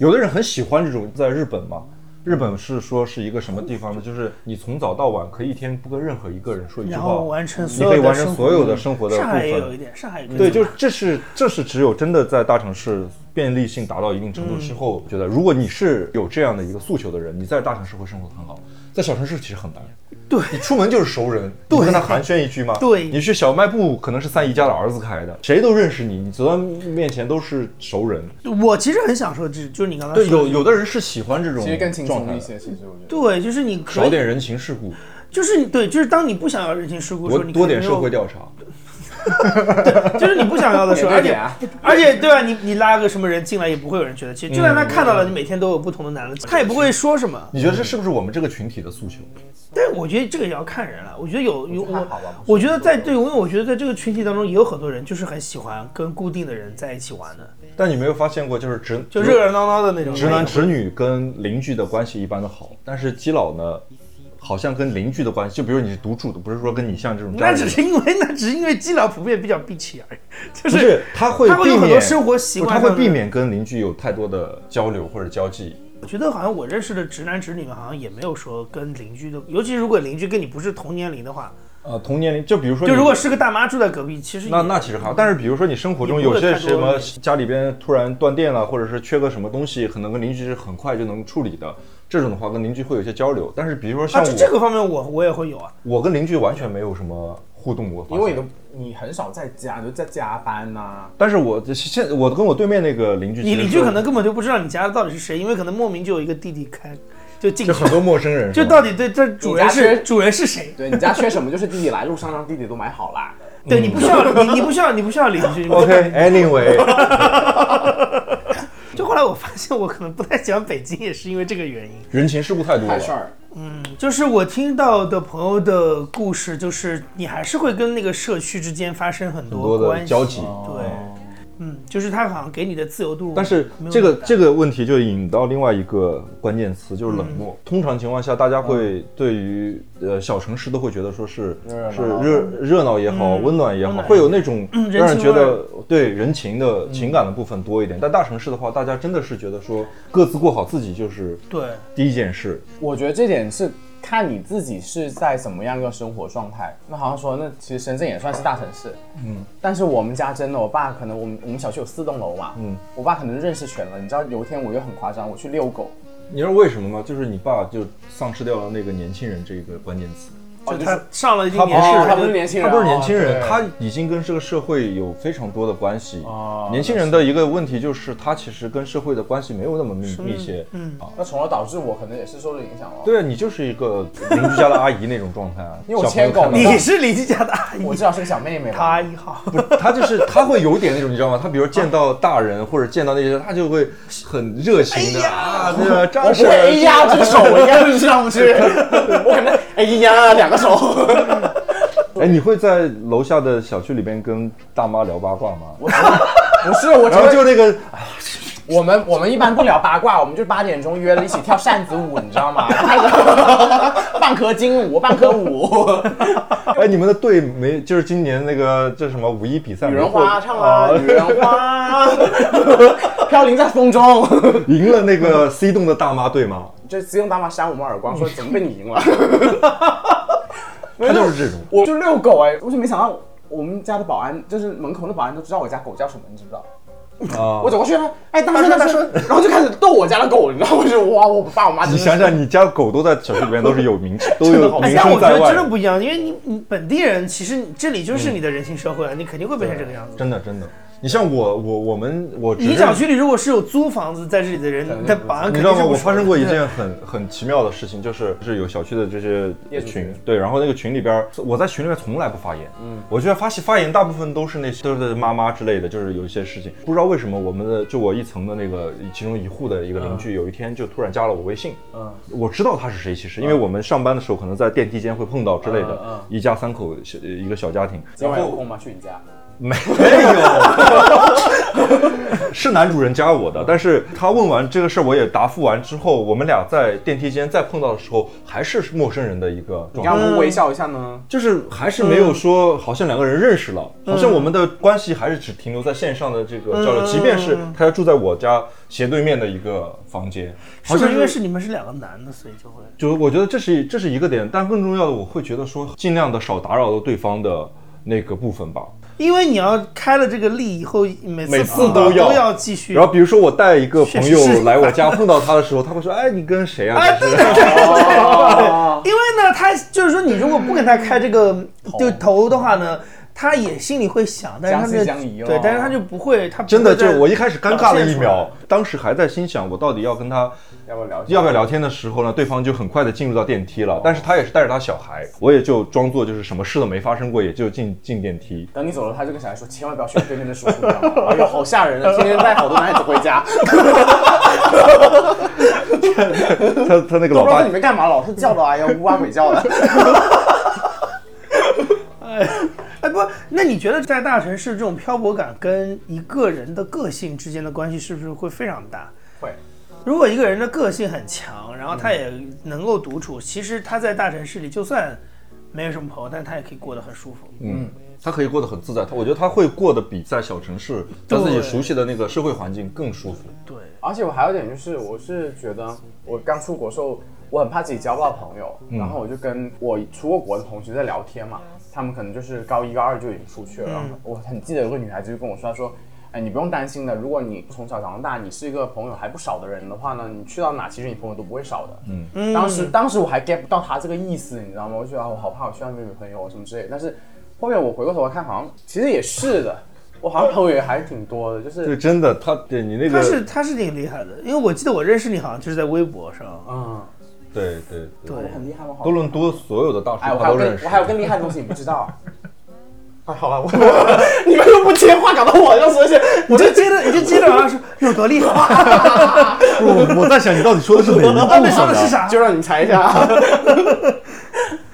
有的人很喜欢这种，在日本嘛，日本是说是一个什么地方呢？就是你从早到晚可以一天不跟任何一个人说一句话，然后完成你所有的可以完成生活所有的生活的部上海也有一分。点，上海也可以对，就这是这是只有真的在大城市便利性达到一定程度之后，嗯觉得如果你是有这样的一个诉求的人，你在大城市会生活得很好，在小城市其实很难。对你出门就是熟人，你跟他寒暄一句吗？对你去小卖部可能是三姨家的儿子开的，谁都认识你，你走到面前都是熟人。我其实很享受这，就是你刚才对，有有的人是喜欢这种其实更轻状态的松一些。其实我觉得。对，就是你，少点人情世故，就是你对，就是当你不想要人情世故的时候，你多多点社会调查。就是你不想要的时候，而且而且对吧？你你拉个什么人进来也不会有人觉得，其实就算他看到了你每天都有不同的男的，他也不会说什么。你觉得这是不是我们这个群体的诉求？但我觉得这个也要看人了。我觉得有有我我觉得在对，因为我觉得在这个群体当中也有很多人就是很喜欢跟固定的人在一起玩的，但你没有发现过，就是直就热热闹闹的那种。直男直女跟邻居的关系一般的好，但是基佬呢，好像跟邻居的关系，就比如你是独住的，不是说跟你像这种那，只是因为那只是因为基佬普遍比较闭气而已，就是他会他会有很多生活习惯他会避免跟邻居有太多的交流或者交际。我觉得好像我认识的直男直女们好像也没有说跟邻居的，尤其如果邻居跟你不是同年龄的话，呃，同年龄，就比如说，就如果是个大妈住在隔壁，其实那那其实还好，但是比如说你生活中有些什么家里边突然断电了，或者是缺个什么东西，可能跟邻居是很快就能处理的，这种的话跟邻居会有一些交流。但是比如说像啊，我，这这个方面我我也会有啊。我跟邻居完全没有什么互动，过因为你都你很少在家，你就在加班呐、但是我现我跟我对面那个邻居你邻居可能根本就不知道你家到底是谁，因为可能莫名就有一个弟弟开就进去就很，多陌生人，就到底对这主人是主人是谁？对你家缺什么，就是弟弟来路上让弟弟都买好啦。对你不需要你你不需要你不需要邻居。你不需要 OK，Anyway，、就后来我发现我可能不太喜欢北京，也是因为这个原因。人情世故太多事儿，就是我听到的朋友的故事，就是你还是会跟那个社区之间发生很很多的关系，交集。对，嗯，就是他好像给你的自由度但是这个这个问题就引到另外一个关键词，就是冷漠。通常情况下，大家会对于呃小城市都会觉得说是是热热闹也好，温暖也好，会有那种嗯让人觉得对人情的情感的部分多一点。但大城市的话，大家真的是觉得说各自过好自己就是对。第一件事。我觉得这点是看你自己是在怎么样一个生活状态。那好像说，那其实深圳也算是大城市，嗯，但是我们家真的，我爸可能我们我们小区有四栋楼嘛，嗯，我爸可能认识全了。你知道有一天我又很夸张，我去遛狗，你知道为什么吗？就是你爸就丧失掉了那个年轻人这个关键词。就他上了一定他不是他不是年轻人，他不是年轻人，他已经跟这个社会有非常多的关系。哦年轻人的一个问题就是，他其实跟社会的关系没有那么密密切。嗯，那从而导致我可能也是受了影响了。对啊，你就是一个邻居家的阿姨那种状态啊。因为我小朋友牵狗你是邻居家的阿姨，我至少是个小妹妹吧。他一号，他就是他会有点那种，你知道吗？他比如见到大人或者见到那些，他就会很热情的啊，那个张婶我会哎呀，这。个手我应该是上不去，我可能哎呀两个手。哎，你会在楼下的小区里边跟大妈聊八卦吗？不是，我然后就那个我们我们一般不聊八卦，我们就八点钟约了一起跳扇子舞，你知道吗？半颗金舞，半颗舞，哎，你们的队没就是今年那个叫什么五一比赛女人花唱啊，女人花，飘零在风中。赢了那个 C 栋的大妈队吗？就 C 栋大妈扇我们耳光，说怎么被你赢了？他就是这种。我就遛狗哎，我就没想到我们家的保安，就是门口的保安都知道我家狗叫什么，你知不知道？啊 我走过去了，哎，大声大声，然后就开始逗我家的狗，你知道吗？我就哇，我爸我妈你想想，你家狗都在小区里面都是有名气，都有好，名但我觉得声在外，真的不一样，因为你你本地人，其实这里就是你的人情社会了，你肯定会变成这个样子。真的真的。你像我我我们我你小区里如果是有租房子在这里的人，他保安你知道吗？我发生过一件很很奇妙的事情，就是是有小区的这些业主群群，对，然后那个群里边，我在群里面从来不发言，嗯，我觉得发发言大部分都是那些都是妈妈之类的，就是有一些事情，不知道为什么我们的就我一层的那个其中一户的一个邻居，有一天就突然加了我微信，嗯，我知道他是谁，其实因为我们上班的时候可能在电梯间会碰到之类的嗯嗯，一家三口小一个小家庭，有空吗？去你家。没 有，是男主人加我的，但是他问完这个事儿，我也答复完之后，我们俩在电梯间再碰到的时候，还是陌生人的一个状态，你刚刚不微笑一下呢？就是还是没有说好像两个人认识了，好像我们的关系还是只停留在线上的这个交流，即便是他要住在我家斜对面的一个房间，好像因为是你们是两个男的，所以就会就我觉得这是这是一个点，但更重要的，我会觉得说尽量的少打扰到对方的那个部分吧。因为你要开了这个例以后，每次每次都要都要继续。然后比如说我带一个朋友 来我家碰到他的时候，他会说：“哎，你跟谁啊？”哎，就是对对对对对，因为呢，他就是说，你如果不跟他开这个就头的话呢，他也心里会想，但是他将信就将疑哦对，但是他就不会，他不真的就我一开始尴尬了一秒，当时还在心想我到底要跟他要不要聊？要不要聊天的时候呢，对方就很快的进入到电梯了，但是他也是带着他小孩，我也就装作就是什么事都没发生过，也就进进电梯。等你走了，他就跟小孩说：“千万不要选对面的叔叔，你知道吗？哎呦，好吓人啊！天天带好多男孩子回家，他他那个老爸都不知道在里面干嘛，老是叫的，哎呀，乌鸦鬼叫的。哎不，那你觉得在大城市这种漂泊感跟一个人的个性之间的关系是不是会非常大？会，如果一个人的个性很强，然后他也能够独处，其实他在大城市里就算没有什么朋友，但他也可以过得很舒服。嗯，他可以过得很自在，他我觉得他会过得比在小城市在自己熟悉的那个社会环境更舒服。对，而且我还有一点就是，我是觉得我刚出国的时候，我很怕自己交不到朋友，然后我就跟我出过国的同学在聊天嘛，他们可能就是高一高二就已经出去了，然后我很记得有个女孩子就跟我说，她说。哎，你不用担心的。如果你从小长到大，你是一个朋友还不少的人的话呢，你去到哪，其实你朋友都不会少的。嗯，当时当时我还 get 不到他这个意思，你知道吗？我就觉得啊我好怕我去到没有朋友什么之类的。但是后面我回过头来看，好像其实也是的，我好像朋友也还挺多的，就是对，真的，他对你那个他是他是挺厉害的，因为我记得我认识你好像就是在微博上。嗯，对对对，我很厉害吗？好多伦多所有的大叔哎，我还有他都认识。更我还有更厉害的东西，你不知道。哎，好吧，我 你们又不接话，搞得我要说一些，我就接着你就接着往上说有多厉害，我我在想你到底说的是哪一部啊，你说？的是啥？就让你猜一下。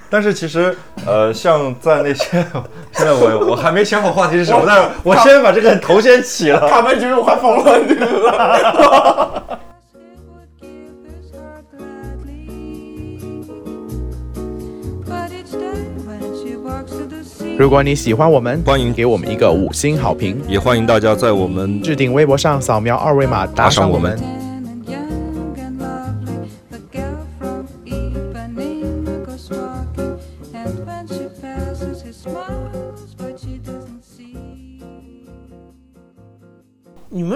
但是其实，呃，像在那些，现在我我还没想好话题是什么，但是我先把这个头先起了。他们觉得我快疯了，你知道吗？如果你喜欢我们，欢迎。给我们一个五星好评，也欢迎大家在我们置顶微博上扫描二维码打赏我们。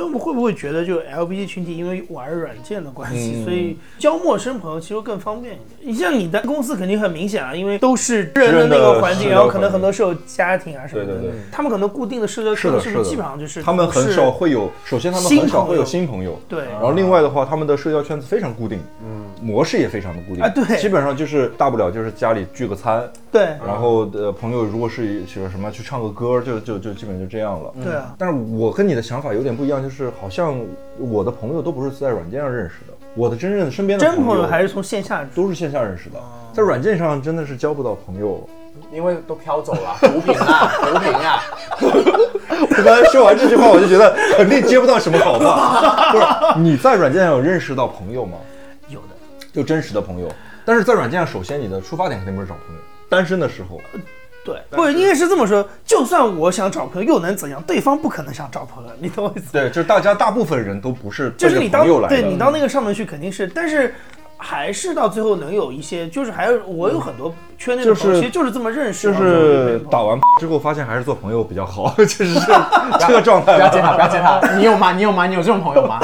们会不会觉得，就 LGBT 群体因为玩软件的关系，嗯。所以交陌生朋友其实更方便一点？你像你的公司肯定很明显啊，因为都是人的那个环境，然后可能很多是有家庭啊什么的，对对对。他们可能固定的社交，圈是不是是的，基本上就是他们很少会有，首先他们很少会有新朋友，对。然后另外的话，他们的社交圈子非常固定，嗯，模式也非常的固定。啊对。基本上就是大不了就是家里聚个餐，对。然后呃朋友如果是喜欢什么去唱个歌，就就就基本就这样了，对啊，但是我跟你的想法有点不一样，就是好像我的朋友都不是在软件上认识的，我的真正身边的真朋友友还是从线下都是线下认识的，在软件上真的是交不到朋友。因为都飘走了，毒品啊，毒品啊。我刚才说完这句话，我就觉得肯定接不到什么好话。不是你在软件上有认识到朋友吗？有的。就真实的朋友，但是在软件上，首先你的出发点肯定不是找朋友。单身的时候，对，不应该是这么说。就算我想找朋友，又能怎样？对方不可能想找朋友，你懂我意思？对，就是大家大部分人都不是就是你到着朋友来的。对你到那个上面去肯定是，但是还是到最后能有一些，就是还有我有很多圈内的朋友，就是其实就是这么认识就是打完之后发现还是做朋友比较好，就是这 这个状态。不要接他，不要接他。你有吗？你有吗？你有这种朋友吗？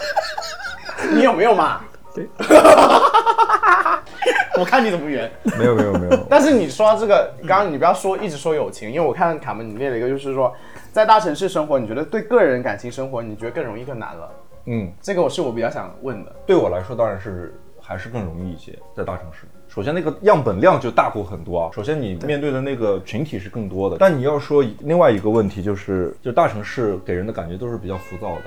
你有没有嘛？我看你怎么圆。没有没有没有，但是你说到这个，刚刚你不要说一直说友情，因为我看卡门你列了一个，就是说在大城市生活，你觉得对个人感情生活，你觉得更容易更难了？嗯，这个我是我比较想问的。对我来说当然是还是更容易一些，在大城市。首先那个样本量就大过很多啊。首先你面对的那个群体是更多的，但你要说另外一个问题就是，就大城市给人的感觉都是比较浮躁的。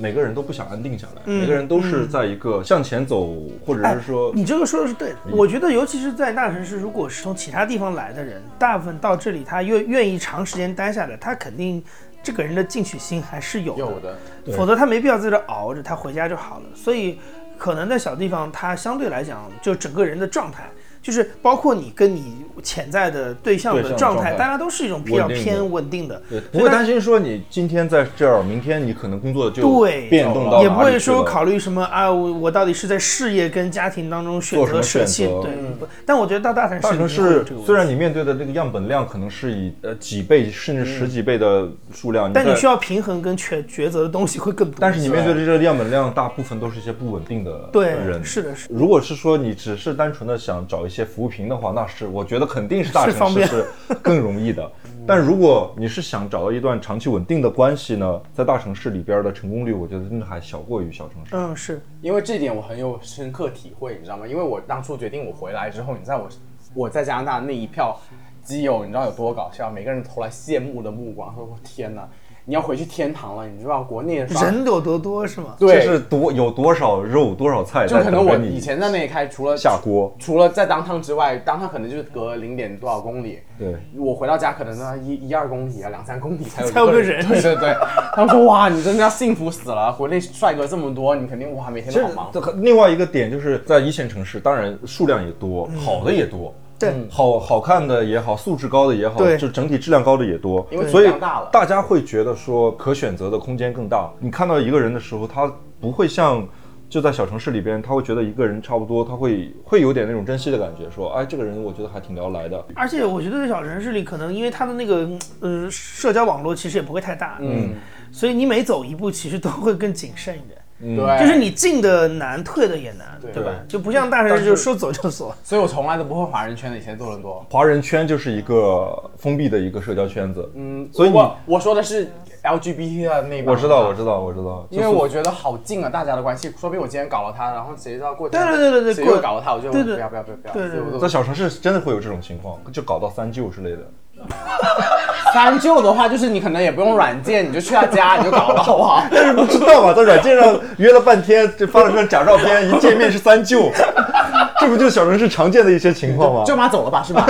每个人都不想安定下来，嗯每个人都是在一个向前走，或者是说，你这个说的是对的。我觉得，尤其是在大城市，如果是从其他地方来的人，大部分到这里，他愿愿意长时间待下来，他肯定这个人的进取心还是有的，有的，否则他没必要在这熬着，他回家就好了。所以，可能在小地方，他相对来讲，就整个人的状态，就是包括你跟你潜在的对象的状态，大家都是一种比较偏稳定的，不会担心说你今天在这儿，明天你可能工作就对，变动到也不会说考虑什么啊，我我到底是在事业跟家庭当中选择舍弃对，不但我觉得到大城市，大城市虽然你面对的那个样本量可能是以呃几倍甚至十几倍的数量，在但你需要平衡跟抉抉择的东西会更多。但是你面对的这个样本量，大部分都是一些不稳定的对人。是的是的如果是说你只是单纯的想找一些扶贫的话，那是我觉得肯定是大城市是更容易的。但如果你是想找到一段长期稳定的关系呢，在大城市里边的成功率，我觉得真的还小过于小城市。嗯是，因为这点我很有深刻体会，你知道吗？因为我当初决定我回来之后，你在我我在加拿大那一票基友，你知道有多搞笑？每个人投来羡慕的目光，说我天哪，你要回去天堂了，你知道国内人有多多是吗？对就是多有多少肉多少菜就可能我以前在那一开，除了下锅。除了在当趟之外，当趟可能就是隔零点多少公里。对，我回到家可能那一一二公里啊，两三公里才有才有个人。对对对，他们说哇，你真的要幸福死了，国内帅哥这么多，你肯定哇每天都好忙。这个另外一个点就是在一线城市，当然数量也多，嗯好的也多。对好好看的也好，素质高的也好，对就整体质量高的也多，因为所以大了大家会觉得说可选择的空间更大。你看到一个人的时候，他不会像就在小城市里边，他会觉得一个人差不多，他会会有点那种珍惜的感觉，说哎，这个人我觉得还挺聊得来的。而且我觉得在小城市里，可能因为他的那个呃社交网络其实也不会太大，嗯，所以你每走一步其实都会更谨慎一点。嗯对，就是你进的难，退的也难，对吧？就不像大城市，就说走就走。所以我从来都不会华人圈的，以前多伦多。华人圈就是一个封闭的一个社交圈子，嗯，所以你我我说的是 LGBT 的那个我知道，我知道，我知道，因为我觉得好近啊，大家的关系，说不定我今天搞了他，然后谁知道过几对天对对对过谁又搞了他，我就对对不要不要不要不要，对对在小城市真的会有这种情况，就搞到三舅之类的。三舅的话，就是你可能也不用软件，你就去他家你就搞了，好不好？但是不知道嘛，在软件上约了半天，就发了张假照片，一见面是三舅，这不就小城市常见的一些情况吗？舅妈走了吧，是吧？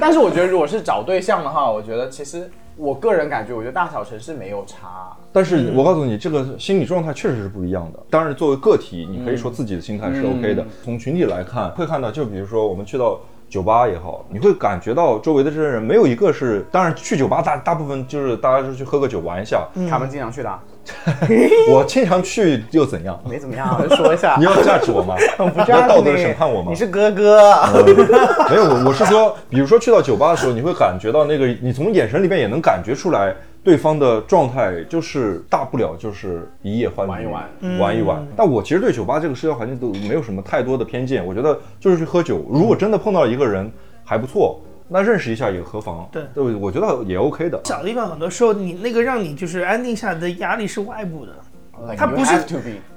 但是我觉得，如果是找对象的话，我觉得其实我个人感觉，我觉得大小城市没有差。但是我告诉你，这个心理状态确实是不一样的。当然，作为个体，你可以说自己的心态是 OK 的。从群体来看，会看到，就比如说我们去到酒吧也好，你会感觉到周围的这些人没有一个是，当然去酒吧大大部分就是大家是去喝个酒玩一下。他们经常去的啊，我经常去又怎样？没怎么样，就说一下 你。要价值我吗？不 你要道德审判我吗？你是哥哥，没有，我我是说，比如说去到酒吧的时候，你会感觉到那个，你从眼神里面也能感觉出来对方的状态，就是大不了就是一夜欢，玩一玩玩一玩。但我其实对酒吧这个社交环境都没有什么太多的偏见，我觉得就是去喝酒。如果真的碰到一个人还不错，那认识一下也何妨？对对，我觉得也 OK 的。小地方很多时候你那个让你就是安定下来的压力是外部的，Like 他不是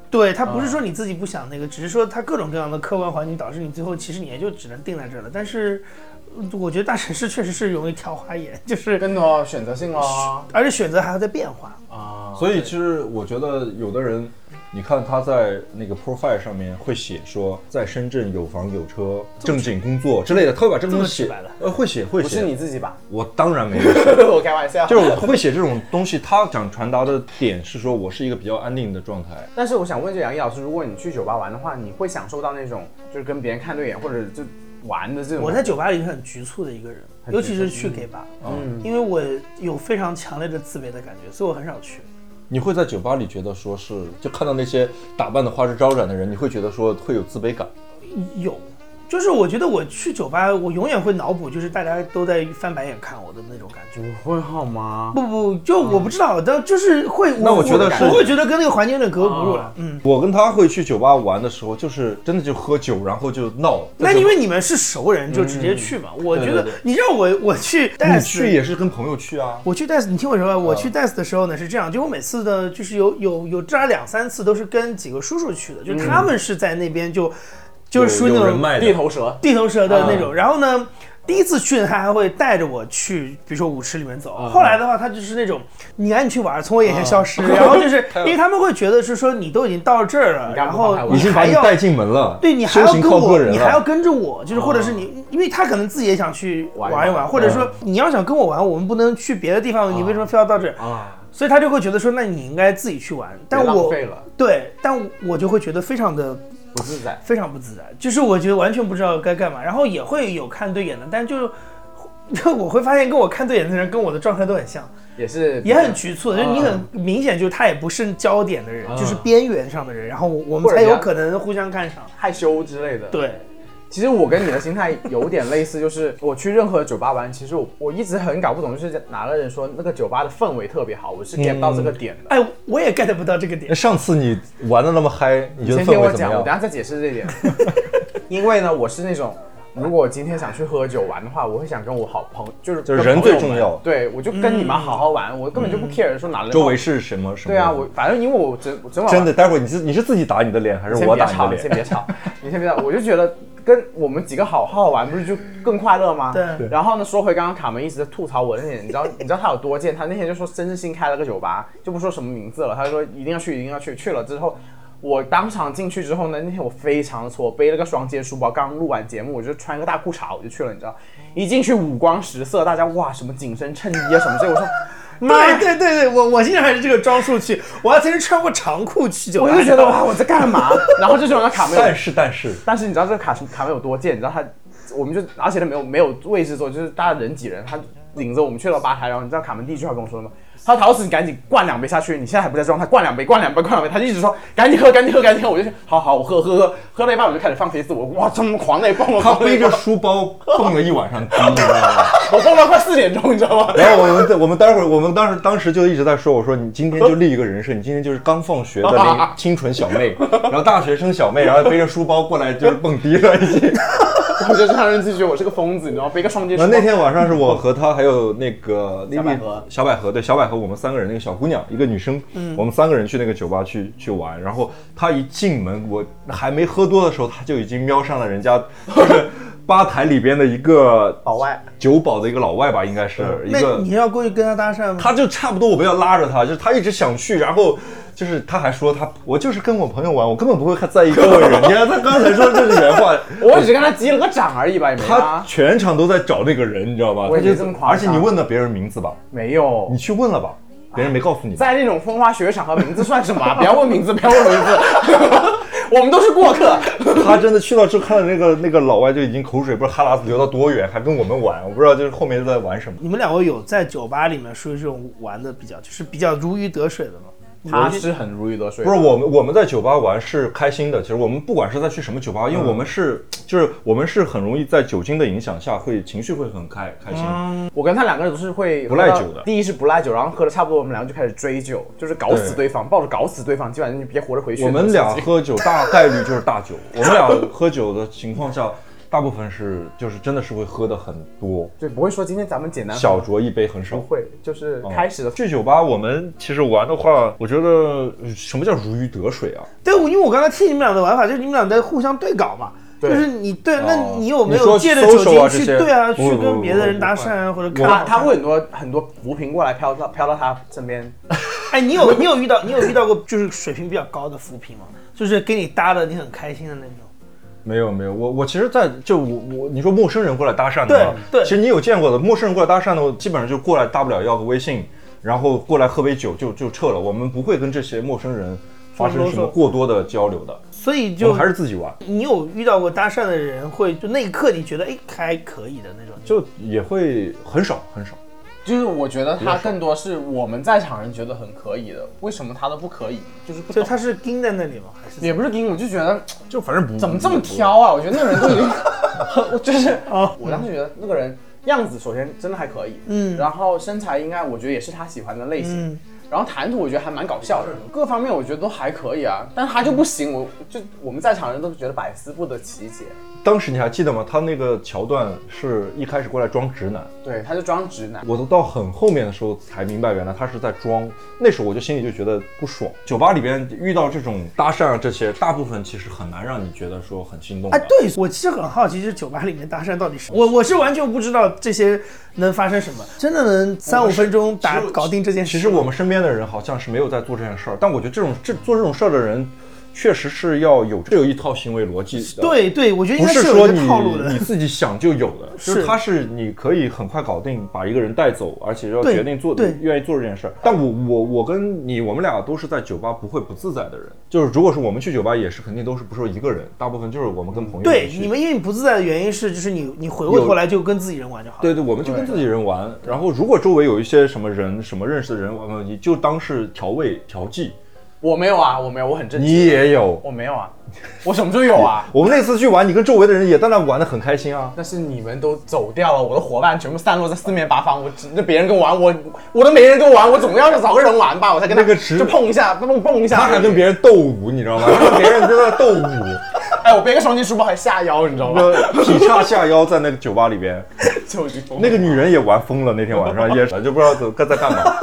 对，他不是说你自己不想那个，只是说他各种各样的客观环境导致你最后其实你也就只能定在这儿了。但是，呃我觉得大城市确实是容易挑花眼，就是更多选择性咯。而且选择还要在变化。啊，所以其实我觉得有的人，你看他在那个 profile 上面会写说在深圳有房有车、正经工作之类的，他会把这个东西写呃，会写会写。不是你自己吧？我当然没有，我开玩笑。就是我会写这种东西。他想传达的点是说我是一个比较安定的状态。但是我想问这杨毅老师，如果你去酒吧玩的话，你会享受到那种就是跟别人看对眼或者就玩的这种？我在酒吧里是很局促的一个人，尤其是去 gay 吧，嗯因为我有非常强烈的自卑的感觉，所以我很少去。你会在酒吧里觉得说是，就看到那些打扮的花枝招展的人，你会觉得说会有自卑感。有，就是我觉得我去酒吧，我永远会脑补，就是大家都在翻白眼看我的那种感觉。不会好吗？不不，就我不知道，但就是会。那我觉得是我会觉得跟那个环境有点格格不入了啊。嗯，我跟他会去酒吧玩的时候，就是真的就喝酒，然后就闹。那因为你们是熟人，就直接去嘛。我觉得你让我我去你去也是跟朋友去啊。我去 dance，你听我说，我去 dance 的时候呢是这样，就我每次的，就是有有有至少两三次都是跟几个叔叔去的，就他们是在那边就就是属于那种地头蛇。地头蛇的那种。然后呢，第一次去，他还会带着我去，比如说舞池里面走。后来的话，他就是那种你赶紧去玩，从我眼前消失。然后就是 因为他们会觉得是说你都已经到这儿了，然后已经把带进门了，对你还要跟我，你还要跟着我，就是或者是你，因为他可能自己也想去玩一玩玩玩，或者说你要想跟我玩，我们不能去别的地方，你为什么非要到这儿？啊，所以他就会觉得说，那你应该自己去玩。但我费了对，但我就会觉得非常的不自在。非常不自在，就是我觉得完全不知道该干嘛，然后也会有看对眼的，但就就我会发现跟我看对眼的人跟我的状态都很像，也是也很局促的，就是你很啊明显就是他也不是焦点的人，啊就是边缘上的人，然后我们才有可能互相看上。害羞之类的。，对，其实我跟你的心态有点类似，就是我去任何酒吧玩，其实我我一直很搞不懂，就是哪个人说那个酒吧的氛围特别好，我是 get 不到这个点的。哎，我也 get 不到这个点那。上次你玩的那么嗨，你觉得先氛围怎么听我讲，我等？下再解释这一点。因为呢，我是那种，如果我今天想去喝酒玩的话，我会想跟我好朋就是就是人最重要对，我就跟你们好好玩，我根本就不 care 说哪人周围是什么什么？对啊，我反正因为我整我整晚真的，待会儿你是你是自己打你的脸，还是我先别吵，打你的脸？你先别吵，你先别吵，我就觉得跟我们几个好好好玩，不是就更快乐吗？对然后呢，说回刚刚卡门一直在吐槽我那天，你知道 你知道他有多贱？他那天就说深圳新开了个酒吧，就不说什么名字了，他就说一定要去，一定要去。去了之后，我当场进去之后呢，那天我非常的挫，我背了个双肩书包，刚录完节目，我就穿个大裤衩我就去了，你知道，一进去五光十色，大家哇什么紧身衬衣啊什么这，我说。妈呀对对对对，我我现在还是这个装束去，我还曾经穿过长裤去酒吧。我就觉得哇，我在干嘛？然后这种卡门有但是但是但是你知道这个卡卡门有多贱？你知道他，我们就而且他没有没有位置坐，就是大家人挤人，他领着我们去了吧台，然后你知道卡门第一句话跟我说什么？他陶死，你赶紧灌两杯下去，你现在还不在状态，灌两杯，灌两杯，灌两杯，他就一直说赶紧喝，赶紧喝，赶紧喝，我就说好好，我喝喝喝，喝了一半我就开始放飞自我，哇，这么狂那蹦，我他背着书包蹦了一晚上迪，你知道吗？我蹦到快四点钟，你知道吗？然后我们我们待会儿我们当时当时就一直在说，我说你今天就立一个人设，你今天就是刚放学的那清纯小妹，然后大学生小妹，然后背着书包过来就是蹦迪了已经。我觉得让人自己觉得我是个疯子，你知道吗？背个双肩 那天晚上是我和他还有那个小百合。小百合对小百合，我们三个人那个小姑娘一个女生，我们三个人去那个酒吧去去玩，然后她一进门，我还没喝多的时候，她就已经瞄上了人家，就是吧台里边的一个老外酒保的一个老外吧，应该是一那个你要过去跟他搭讪吗？他就差不多我们要拉着他，就是他一直想去，然后就是他还说他我就是跟我朋友玩，我根本不会在意各位人。你 看他刚才说这是原话，我只是跟他击了个掌而已吧，也没他啊，全场都在找那个人，你知道吧？我就这么夸张而且你问了别人名字吧，没有你。去问了吧，别人没告诉你吧。在那种风花雪月场合，名字算什么啊？不要问名字，不要问名字，我们都是过客。他真的去到之后看到那个那个老外就已经口水不知道哈喇子流到多远，还跟我们玩，我不知道就是后面在玩什么。你们两位有在酒吧里面属于这种玩的比较，就是比较如鱼得水的吗？他是很如鱼得水，不是我们我们在酒吧玩是开心的，其实我们不管是在去什么酒吧，因为我们是就是我们是很容易在酒精的影响下会情绪会很开开心。我跟他两个人都是会不赖酒的。第一是不赖酒，然后喝的差不多，我们两个就开始追酒，就是搞死对对。方，抱着搞死对方，基本上你别活着回去。我们俩喝酒大概率就是大酒，我们俩喝酒的情况下，大部分是就是真的是会喝的很多，对，不会说今天咱们简单小酌一杯很少不。会，就是开始的去酒吧，我们其实玩的话，我觉得呃什么叫如鱼得水啊？对，我因为我刚才听你们俩的玩法，就是你们俩在互相对稿嘛。就是你对，那哦你有没有借着酒精去对啊，去跟别的人搭讪啊，或者看他他会很多很多浮萍过来飘到飘到他身边，哎，你有你有遇到你有遇到过就是水平比较高的浮萍吗？就是跟你搭的你很开心的那种。没有没有，我我其实在，就我我你说陌生人过来搭讪的对话，对其实你有见过的，陌生人过来搭讪的，我基本上就过来，大不了要个微信，然后过来喝杯酒就就撤了，我们不会跟这些陌生人发生什么过多的交流的，所以就还是自己玩，你有遇到过搭讪的人会就那一刻你觉得哎还可以的那种，就也会很少很少。就是我觉得他更多是我们在场人觉得很可以的，为什么他都不可以？就是不。就他是盯在那里吗？还是也不是盯我就觉得就反正不怎么这么挑啊？我觉得那个人都已经，我 就是啊我当时觉得那个人样子首先真的还可以，嗯然后身材应该我觉得也是他喜欢的类型，嗯然后谈吐我觉得还蛮搞笑的，各方面我觉得都还可以啊，但他就不行，我就我们在场人都觉得百思不得其解，当时你还记得吗？他那个桥段是一开始过来装直男，对，他就装直男。我都到很后面的时候才明白，原来他是在装。那时候我就心里就觉得不爽。酒吧里边遇到这种搭讪啊，这些大部分其实很难让你觉得说很心动的。哎，对我其实很好奇，就是酒吧里面搭讪到底是我我是完全不知道这些能发生什么，真的能三五分钟打搞定这件事？其实我们身边的人好像是没有在做这件事儿，但我觉得这种这做这种事儿的人，确实是要有这有一套行为逻辑的。。对对，我觉得应不该有一是说你个套路的你。自己想就有的，就是是他是你可以很快搞定，把一个人带走，而且要决定做对愿意做这件事儿。但我我我跟你，我们俩都是在酒吧不会不自在的人。就是如果是我们去酒吧，也是肯定都是不是说一个人，大部分就是我们跟朋友对你们因为不自在的原因是，就是你你回过头来就跟自己人玩就好了。对对，我们就跟自己人玩。然后如果周围有一些什么人、什么认识的人，我们你就当是调味调剂。我没有啊，我没有，我很正经。你也有，我没有啊，我什么时候有啊？我们那次去玩，你跟周围的人也在那玩的很开心啊。但是你们都走掉了，我的伙伴全部散落在四面八方，我只那别人跟我玩，我我都没人跟我玩，我总要找个人玩吧，我才跟他那个直就碰一下，碰碰一下。他还跟别人斗舞，你知道吗？别人在那斗舞。哎，我背个双肩书包还下腰，你知道吗？劈叉下腰在那个酒吧里边，就那个女人也玩疯了。那天晚上也是，就不知道怎该在干嘛。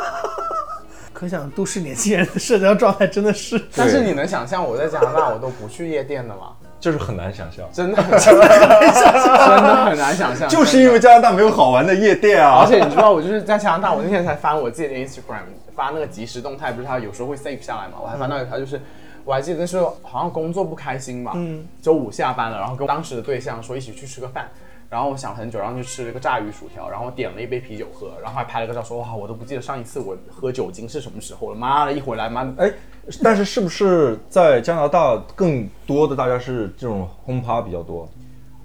可想都市年轻人的社交状态真的是，但是你能想象我在加拿大我都不去夜店的吗？就是很难想象，真的很真的很难想象，真的很难想象。就是因为加拿大没有好玩的夜店啊。而且你知道，我就是在加拿大，我那天才翻我自己的 Instagram，发那个即时动态，不是它有时候会 save 下来嘛？我还翻到一条，就是我还记得那时候好像工作不开心嘛，嗯，周五下班了，然后跟当时的对象说一起去吃个饭。然后我想很久，然后就吃了个炸鱼薯条，然后点了一杯啤酒喝，然后还拍了个照，说哇，我都不记得上一次我喝酒精是什么时候了。妈的，一回来，妈的，哎，但是是不是在加拿大更多的大家是这种轰趴比较多？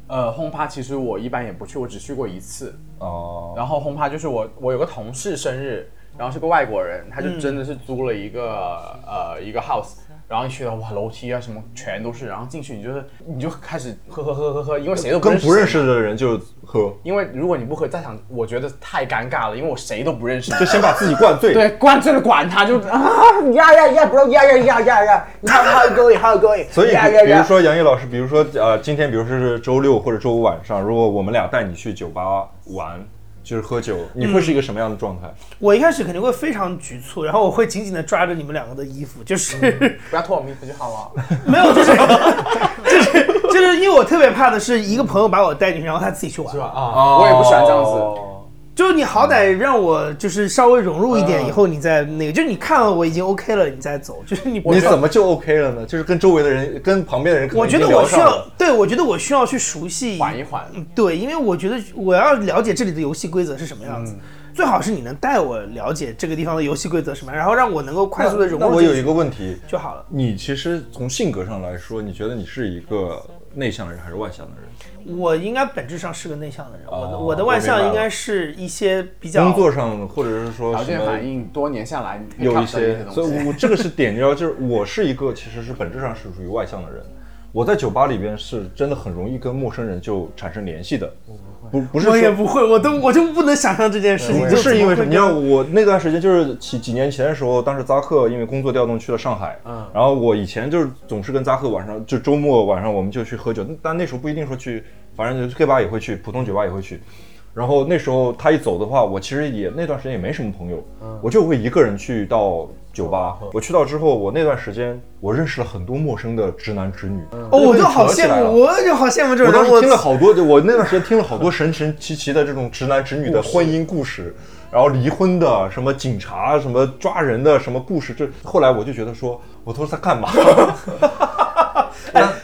呃，轰趴其实我一般也不去，我只去过一次。哦、然后轰趴就是我我有个同事生日，然后是个外国人，他就真的是租了一个、呃一个 house，然后你去到哇楼梯啊什么全都是，然后进去你就是你就开始喝喝喝喝喝，因为谁都不认识跟不认识的人就喝，因为如果你不喝在场，我觉得太尴尬了，因为我谁都不认识，就先把自己灌醉。对灌醉了管他就啊呀呀呀 bro 呀呀呀呀呀，how how you going how you going，所以比如说杨毅老师，比如说呃，今天比如说是周六或者周五晚上，如果我们俩带你去酒吧玩，就是喝酒，你会是一个什么样的状态？我一开始肯定会非常局促，然后我会紧紧的抓着你们两个的衣服，就是、不要脱我们衣服就好了。没有，就是就是就是因为我特别怕的是一个朋友把我带进去，然后他自己去玩是。吧？啊，我也不喜欢这样子。就是你好歹让我就是稍微融入一点，以后你再那个，就是你看了我已经 OK 了，你再走，就是你你怎么就 OK 了呢？就是跟周围的人、跟旁边的人我觉得我需要对我觉得我需要去熟悉。缓一缓。嗯对，因为我觉得我要了解这里的游戏规则是什么样嗯。子，最好是你能带我了解这个地方的游戏规则什么，然后让我能够快速的融入那我有一个问题，就好了。你其实从性格上来说，你觉得你是一个内向的人还是外向的人？我应该本质上是个内向的人，我的哦我的外向应该是一些比较工作上或者是说条件什么反应多年下来，有一些，所以。我这个是点，你知道，就是我是一个其实是本质上是属于外向的人。我在酒吧里边是真的很容易跟陌生人就产生联系的，不不是我也不会，我都我就不能想象这件事情，不就是因为什么？你知道怎么会跟我那段时间就是几几年前的时候，当时扎克因为工作调动去了上海，嗯，然后我以前就是总是跟扎克晚上就周末晚上我们就去喝酒，但那时候不一定说去，反正就 K 吧也会去，普通酒吧也会去。然后那时候他一走的话，我其实也那段时间也没什么朋友，我就会一个人去到酒吧。我去到之后，我那段时间我认识了很多陌生的直男直女，哦，我就好羡慕，我就好羡慕这种我当。时听了好多，就我那段时间听了好多神神奇奇的这种直男直女的 婚姻故事，然后离婚的，什么警察，什么抓人的，什么故事。这后来我就觉得说，我都是在干嘛？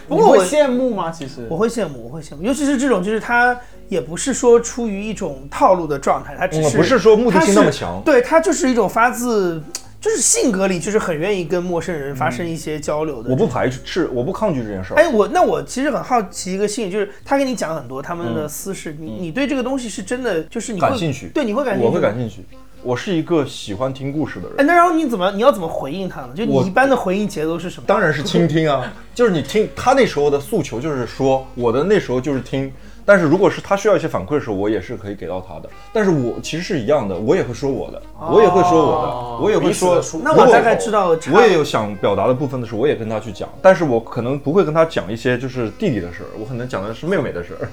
不过我羡慕吗？其实我会羡慕，我会羡慕，尤其是这种，就是他也不是说出于一种套路的状态，他只是、嗯不是说目的性那么强对他就是一种发自，就是性格里就是很愿意跟陌生人发生一些交流的。我不排斥，我不抗拒这件事儿。哎，我那我其实很好奇一个性，就是他跟你讲很多他们的私事，你你对这个东西是真的就是你会感兴趣，对，你会感兴趣，我会感。兴趣。我是一个喜欢听故事的人哎，。那然后你怎么你要怎么回应他呢？就你一般的回应节奏是什么？当然是倾听啊，就是你听他那时候的诉求就是说，我的那时候就是听。但是如果是他需要一些反馈的时候，我也是可以给到他的。但是我其实是一样的，我也会说我的，我也会说我的，我也会说的。那我大概知道我也有想表达的部分的时候，我也跟他去讲。但是我可能不会跟他讲一些就是弟弟的事儿，我可能讲的是妹妹的事儿。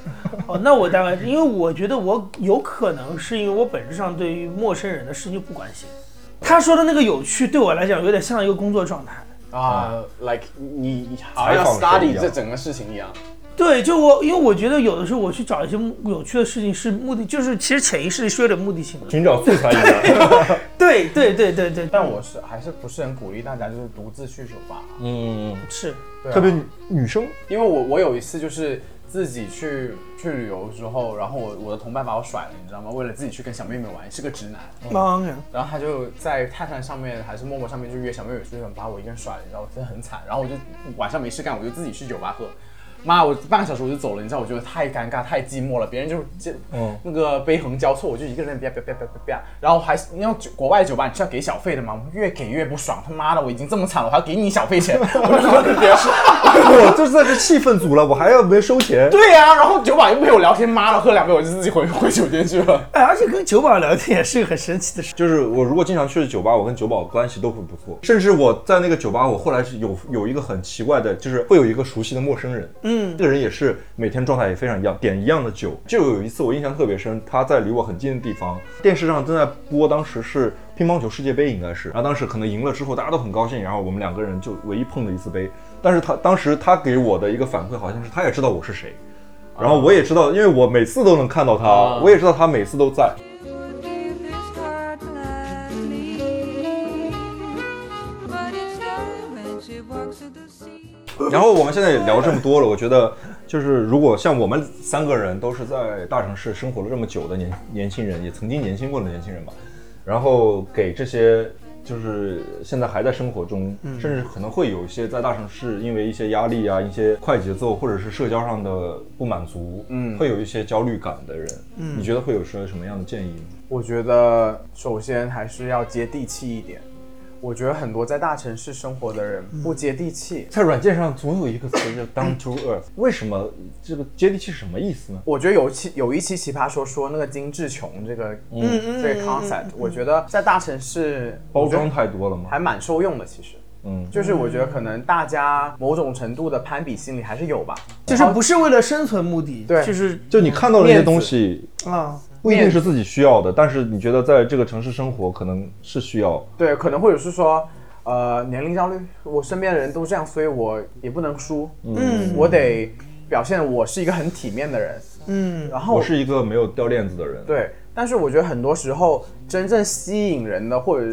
哦，那我大概因为我觉得我有可能是因为我本质上对于陌生人的事情不关心。他说的那个有趣，对我来讲有点像一个工作状态。啊，like 你你好像 study 这整个事情一样。对，就我，因为我觉得有的时候我去找一些有趣的事情是目的，就是其实潜意识里是有点目的性的。寻找素材一样。对对对对对，但我是还是不是很鼓励大家就是独自去酒吧，嗯，是对啊特别女女生，因为我我有一次就是自己去去旅游之后，然后我我的同伴把我甩了，你知道吗？为了自己去跟小妹妹玩，是个直男，当然。然后他就在探探上面还是陌陌上面就约小妹妹出去，把我一个人甩了，你知道我真的很惨。然后我就晚上没事干，我就自己去酒吧喝。妈，我半个小时我就走了，你知道，我觉得太尴尬、太寂寞了。别人就这，嗯那个杯横交错，我就一个人啪啪啪啪啪啪，然后还是因为酒国外酒吧你是要给小费的嘛，越给越不爽。他妈的，我已经这么惨了，我还要给你小费钱，我就说跟别说，我就是在这气氛组了，我还要没收钱。对呀、然后酒保又不陪我聊天，妈的，喝两杯我就自己回回酒店去了。哎，而且跟酒保聊天也是个很神奇的事。就是我如果经常去酒吧，我跟酒保关系都会不错。甚至我在那个酒吧，我后来是有有一个很奇怪的，就是会有一个熟悉的陌生人，嗯，嗯这个人也是每天状态也非常一样，点一样的酒。就有一次我印象特别深，他在离我很近的地方，电视上正在播，当时是乒乓球世界杯应该是，然后当时可能赢了之后大家都很高兴，然后我们两个人就唯一碰了一次杯。但是他当时他给我的一个反馈好像是他也知道我是谁。然后我也知道，因为我每次都能看到他，我也知道他每次都在。然后我们现在也聊这么多了，我觉得就是如果像我们三个人都是在大城市生活了这么久的年年轻人，也曾经年轻过的年轻人吧，然后给这些就是现在还在生活中，甚至可能会有一些在大城市因为一些压力啊、一些快节奏或者是社交上的不满足，嗯，会有一些焦虑感的人，嗯，你觉得会有说什么样的建议吗？我觉得首先还是要接地气一点。我觉得很多在大城市生活的人不接地气。在软件上总有一个词叫 down to earth，为什么这个接地气是什么意思呢？我觉得有期有一期奇葩说说那个精致穷这个嗯。这个 concept，我觉得在大城市包装太多了吗？还蛮受用的，其实。嗯，就是我觉得可能大家某种程度的攀比心理还是有吧，就是不是为了生存目的，对。就是就你看到的那些东西，啊，不一定是自己需要的，但是你觉得在这个城市生活可能是需要。对，可能或者是说，呃，年龄焦虑，我身边的人都这样，所以我也不能输，嗯，我得表现我是一个很体面的人，嗯，然后我是一个没有掉链子的人。，对，但是我觉得很多时候真正吸引人的，或者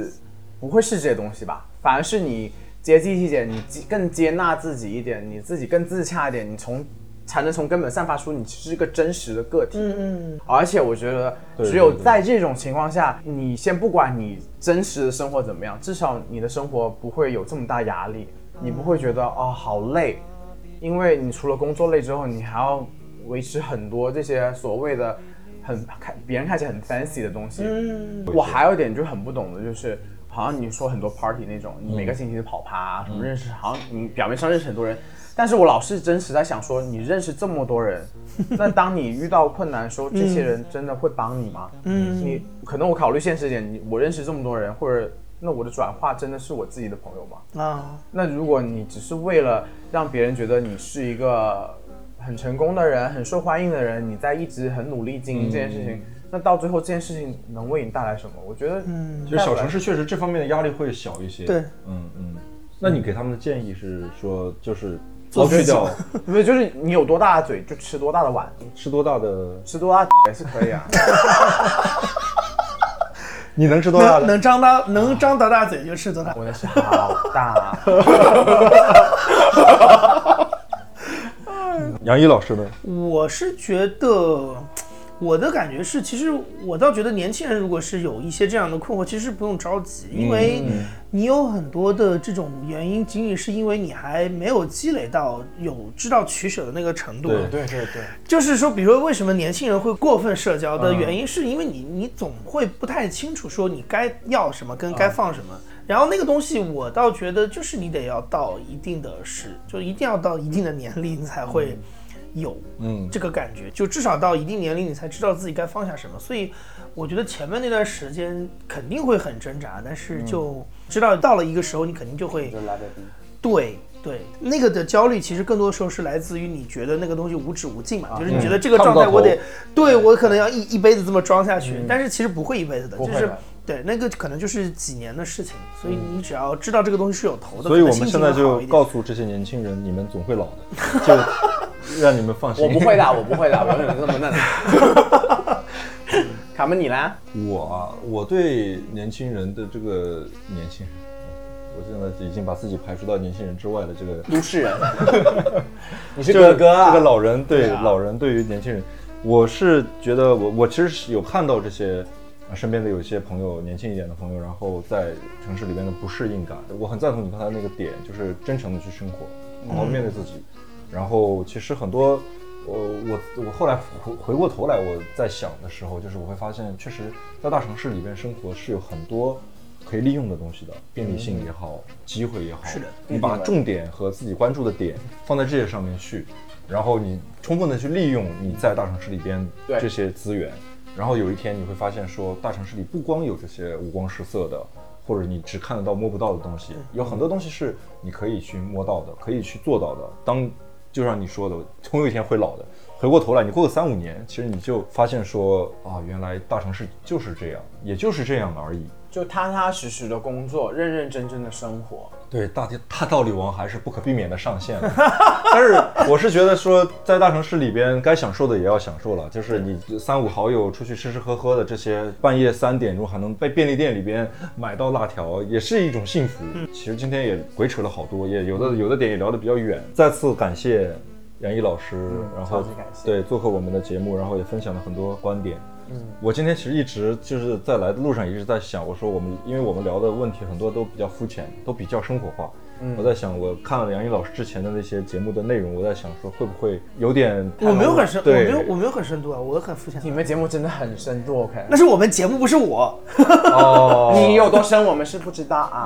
不会是这些东西吧，反而是你接地气一点，你更接纳自己一点，你自己更自洽一点，你从才能从根本散发出你是一个真实的个体。嗯嗯，而且我觉得，只有在这种情况下，你先不管你真实的生活怎么样，至少你的生活不会有这么大压力，你不会觉得哦好累，因为你除了工作累之后，你还要维持很多这些所谓的很看别人看起来很 fancy 的东西。嗯我还有一点就很不懂的就是。好像你说很多 party 那种，你每个星期都跑趴、啊，什么认识，好像你表面上认识很多人，但是我老是真实在想说，你认识这么多人，那当你遇到困难的时候，这些人真的会帮你吗？嗯你可能我考虑现实一点，你我认识这么多人，或者那我的转化真的是我自己的朋友吗？啊，那如果你只是为了让别人觉得你是一个很成功的人、很受欢迎的人，你在一直很努力经营这件事情，那到最后这件事情能为你带来什么？我觉得，嗯其实小城市确实这方面的压力会小一些。对，嗯嗯。那你给他们的建议是说，就是做自己抛去掉不是就是你有多大的嘴就吃多大的碗，吃多大的，吃多大也是可以啊。你能吃多大的？能能张大能张多大嘴就吃多大。我的是好大，杨一老师呢？我是觉得，我的感觉是，其实我倒觉得年轻人如果是有一些这样的困惑，其实不用着急，因为你有很多的这种原因，仅仅是因为你还没有积累到有知道取舍的那个程度。对。对对对，就是说，比如说为什么年轻人会过分社交的原因，是因为你你总会不太清楚说你该要什么跟该放什么。然后那个东西，我倒觉得就是你得要到一定的时，就一定要到一定的年龄才会有嗯。这个感觉，就至少到一定年龄你才知道自己该放下什么。所以我觉得前面那段时间肯定会很挣扎，但是就知道到了一个时候，你肯定就会就来得低。对对，那个的焦虑其实更多时候是来自于你觉得那个东西无止无尽嘛，就是你觉得这个状态我得，对我可能要一一辈子这么装下去，但是其实不会一辈子的，就是对那个可能就是几年的事情，所以你只要知道这个东西是有头的，所以我们现在就告诉这些年轻人，你们总会老的，就让你们放心。我不会的，我不会的，我永远这么嫩。卡门，你呢？我啊，我对年轻人的这个年轻人，我现在已经把自己排除到年轻人之外的这个都市人，你是哥哥啊？这个老人对对啊老人对于年轻人，我是觉得我我其实是有看到这些。啊身边的有一些朋友，年轻一点的朋友，然后在城市里边的不适应感，我很赞同你刚才那个点，就是真诚的去生活，好好面对自己。然后其实很多，呃我我后来回回过头来我在想的时候，就是我会发现，确实在大城市里边生活是有很多可以利用的东西的，便利性也好，机会也好。是的你把重点和自己关注的点放在这些上面去，然后你充分的去利用你在大城市里边这些资源，然后有一天你会发现说，大城市里不光有这些五光十色的。或者你只看得到摸不到的东西，有很多东西是你可以去摸到的，可以去做到的。当就像你说的，总有一天会老的。回过头来，你过个三五年，其实你就发现说啊，原来大城市就是这样，也就是这样而已。就踏踏实实的工作，认认真真的生活。对，大大道理王还是不可避免的上线的。但是我是觉得说，在大城市里边，该享受的也要享受了。就是你三五好友出去吃吃喝喝的这些，半夜三点钟还能在便利店里边买到辣条，也是一种幸福。其实今天也鬼扯了好多，也有的有的点也聊得比较远。再次感谢杨毅老师，然后对做客我们的节目，然后也分享了很多观点。嗯，我今天其实一直就是在来的路上一直在想，我说我们，因为我们聊的问题很多都比较肤浅，都比较生活化。嗯，我在想，我看了杨毅老师之前的那些节目的内容，我在想说会不会有点我没有很深，我没有我没有很深度啊，我很肤浅你。们节目真的很深度，OK？那是我们节目，不是我。哦，你有多深，我们是不知道啊。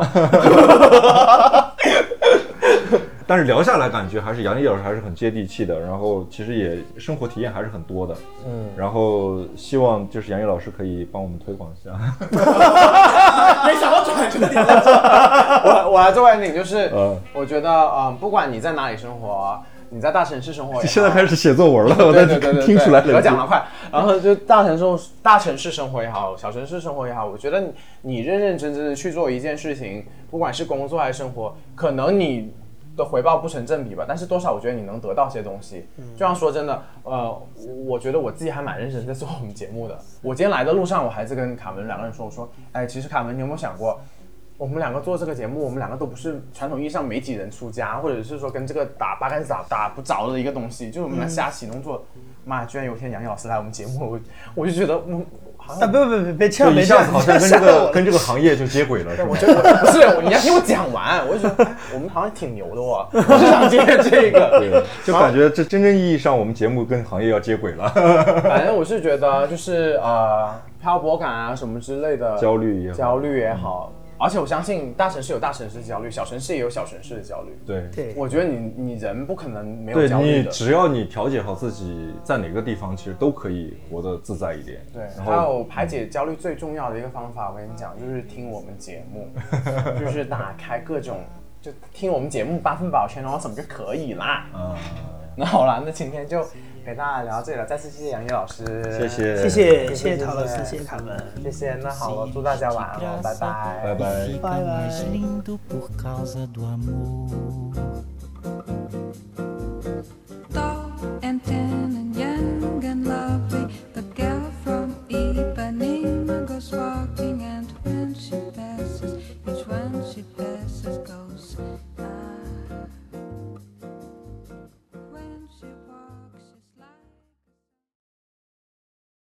但是聊下来感觉还是杨毅老师还是很接地气的，然后其实也生活体验还是很多的。嗯，然后希望就是杨毅老师可以帮我们推广一下。没想到转这个点。我我来做完点就是嗯，我觉得嗯，不管你在哪里生活，你在大城市生活也好，现在开始写作文了，我在听出来了。我讲了快。然后就大城市大城市生活也好，小城市生活也好，我觉得你你认认真真的去做一件事情，不管是工作还是生活，可能你的回报不成正比吧，但是多少我觉得你能得到些东西。就像说真的，呃，我我觉得我自己还蛮认真在做我们节目的。我今天来的路上，我还是跟卡文两个人说，我说，哎，其实卡文，你有没有想过？我们两个做这个节目，我们两个都不是传统意义上媒体人出家，或者是说跟这个打八竿子打打不着的一个东西，就是我们俩瞎起弄做。妈，居然有一天杨毅老师来我们节目，我我就觉得，嗯，好像啊，别别别别，千就一万别这样，下子好像跟这个跟这个行业就接轨了，是吗我？觉得 不是，你要听我讲完，我就觉得哎我们好像挺牛的哦，我就想接这个。对，就感觉这真正意义上我们节目跟行业要接轨了，反 正我是觉得就是呃漂泊感啊什么之类的焦虑也好焦虑也好，而且我相信大城市有大城市的焦虑，小城市也有小城市的焦虑。对。对，我觉得你你人不可能没有焦虑的。你只要你调节好自己，在哪个地方其实都可以活得自在一点。对，然还有排解焦虑最重要的一个方法，我跟你讲，就是听我们节目，就是打开各种，就听我们节目八分饱全然后怎么就可以啦。嗯，那好啦，那今天就陪大家聊到这里了，再次谢谢杨毅老师，谢谢。谢谢谢谢陶老师，谢谢卡文。谢谢。那好了，祝大家晚安了，拜拜，拜拜。Fica Bye,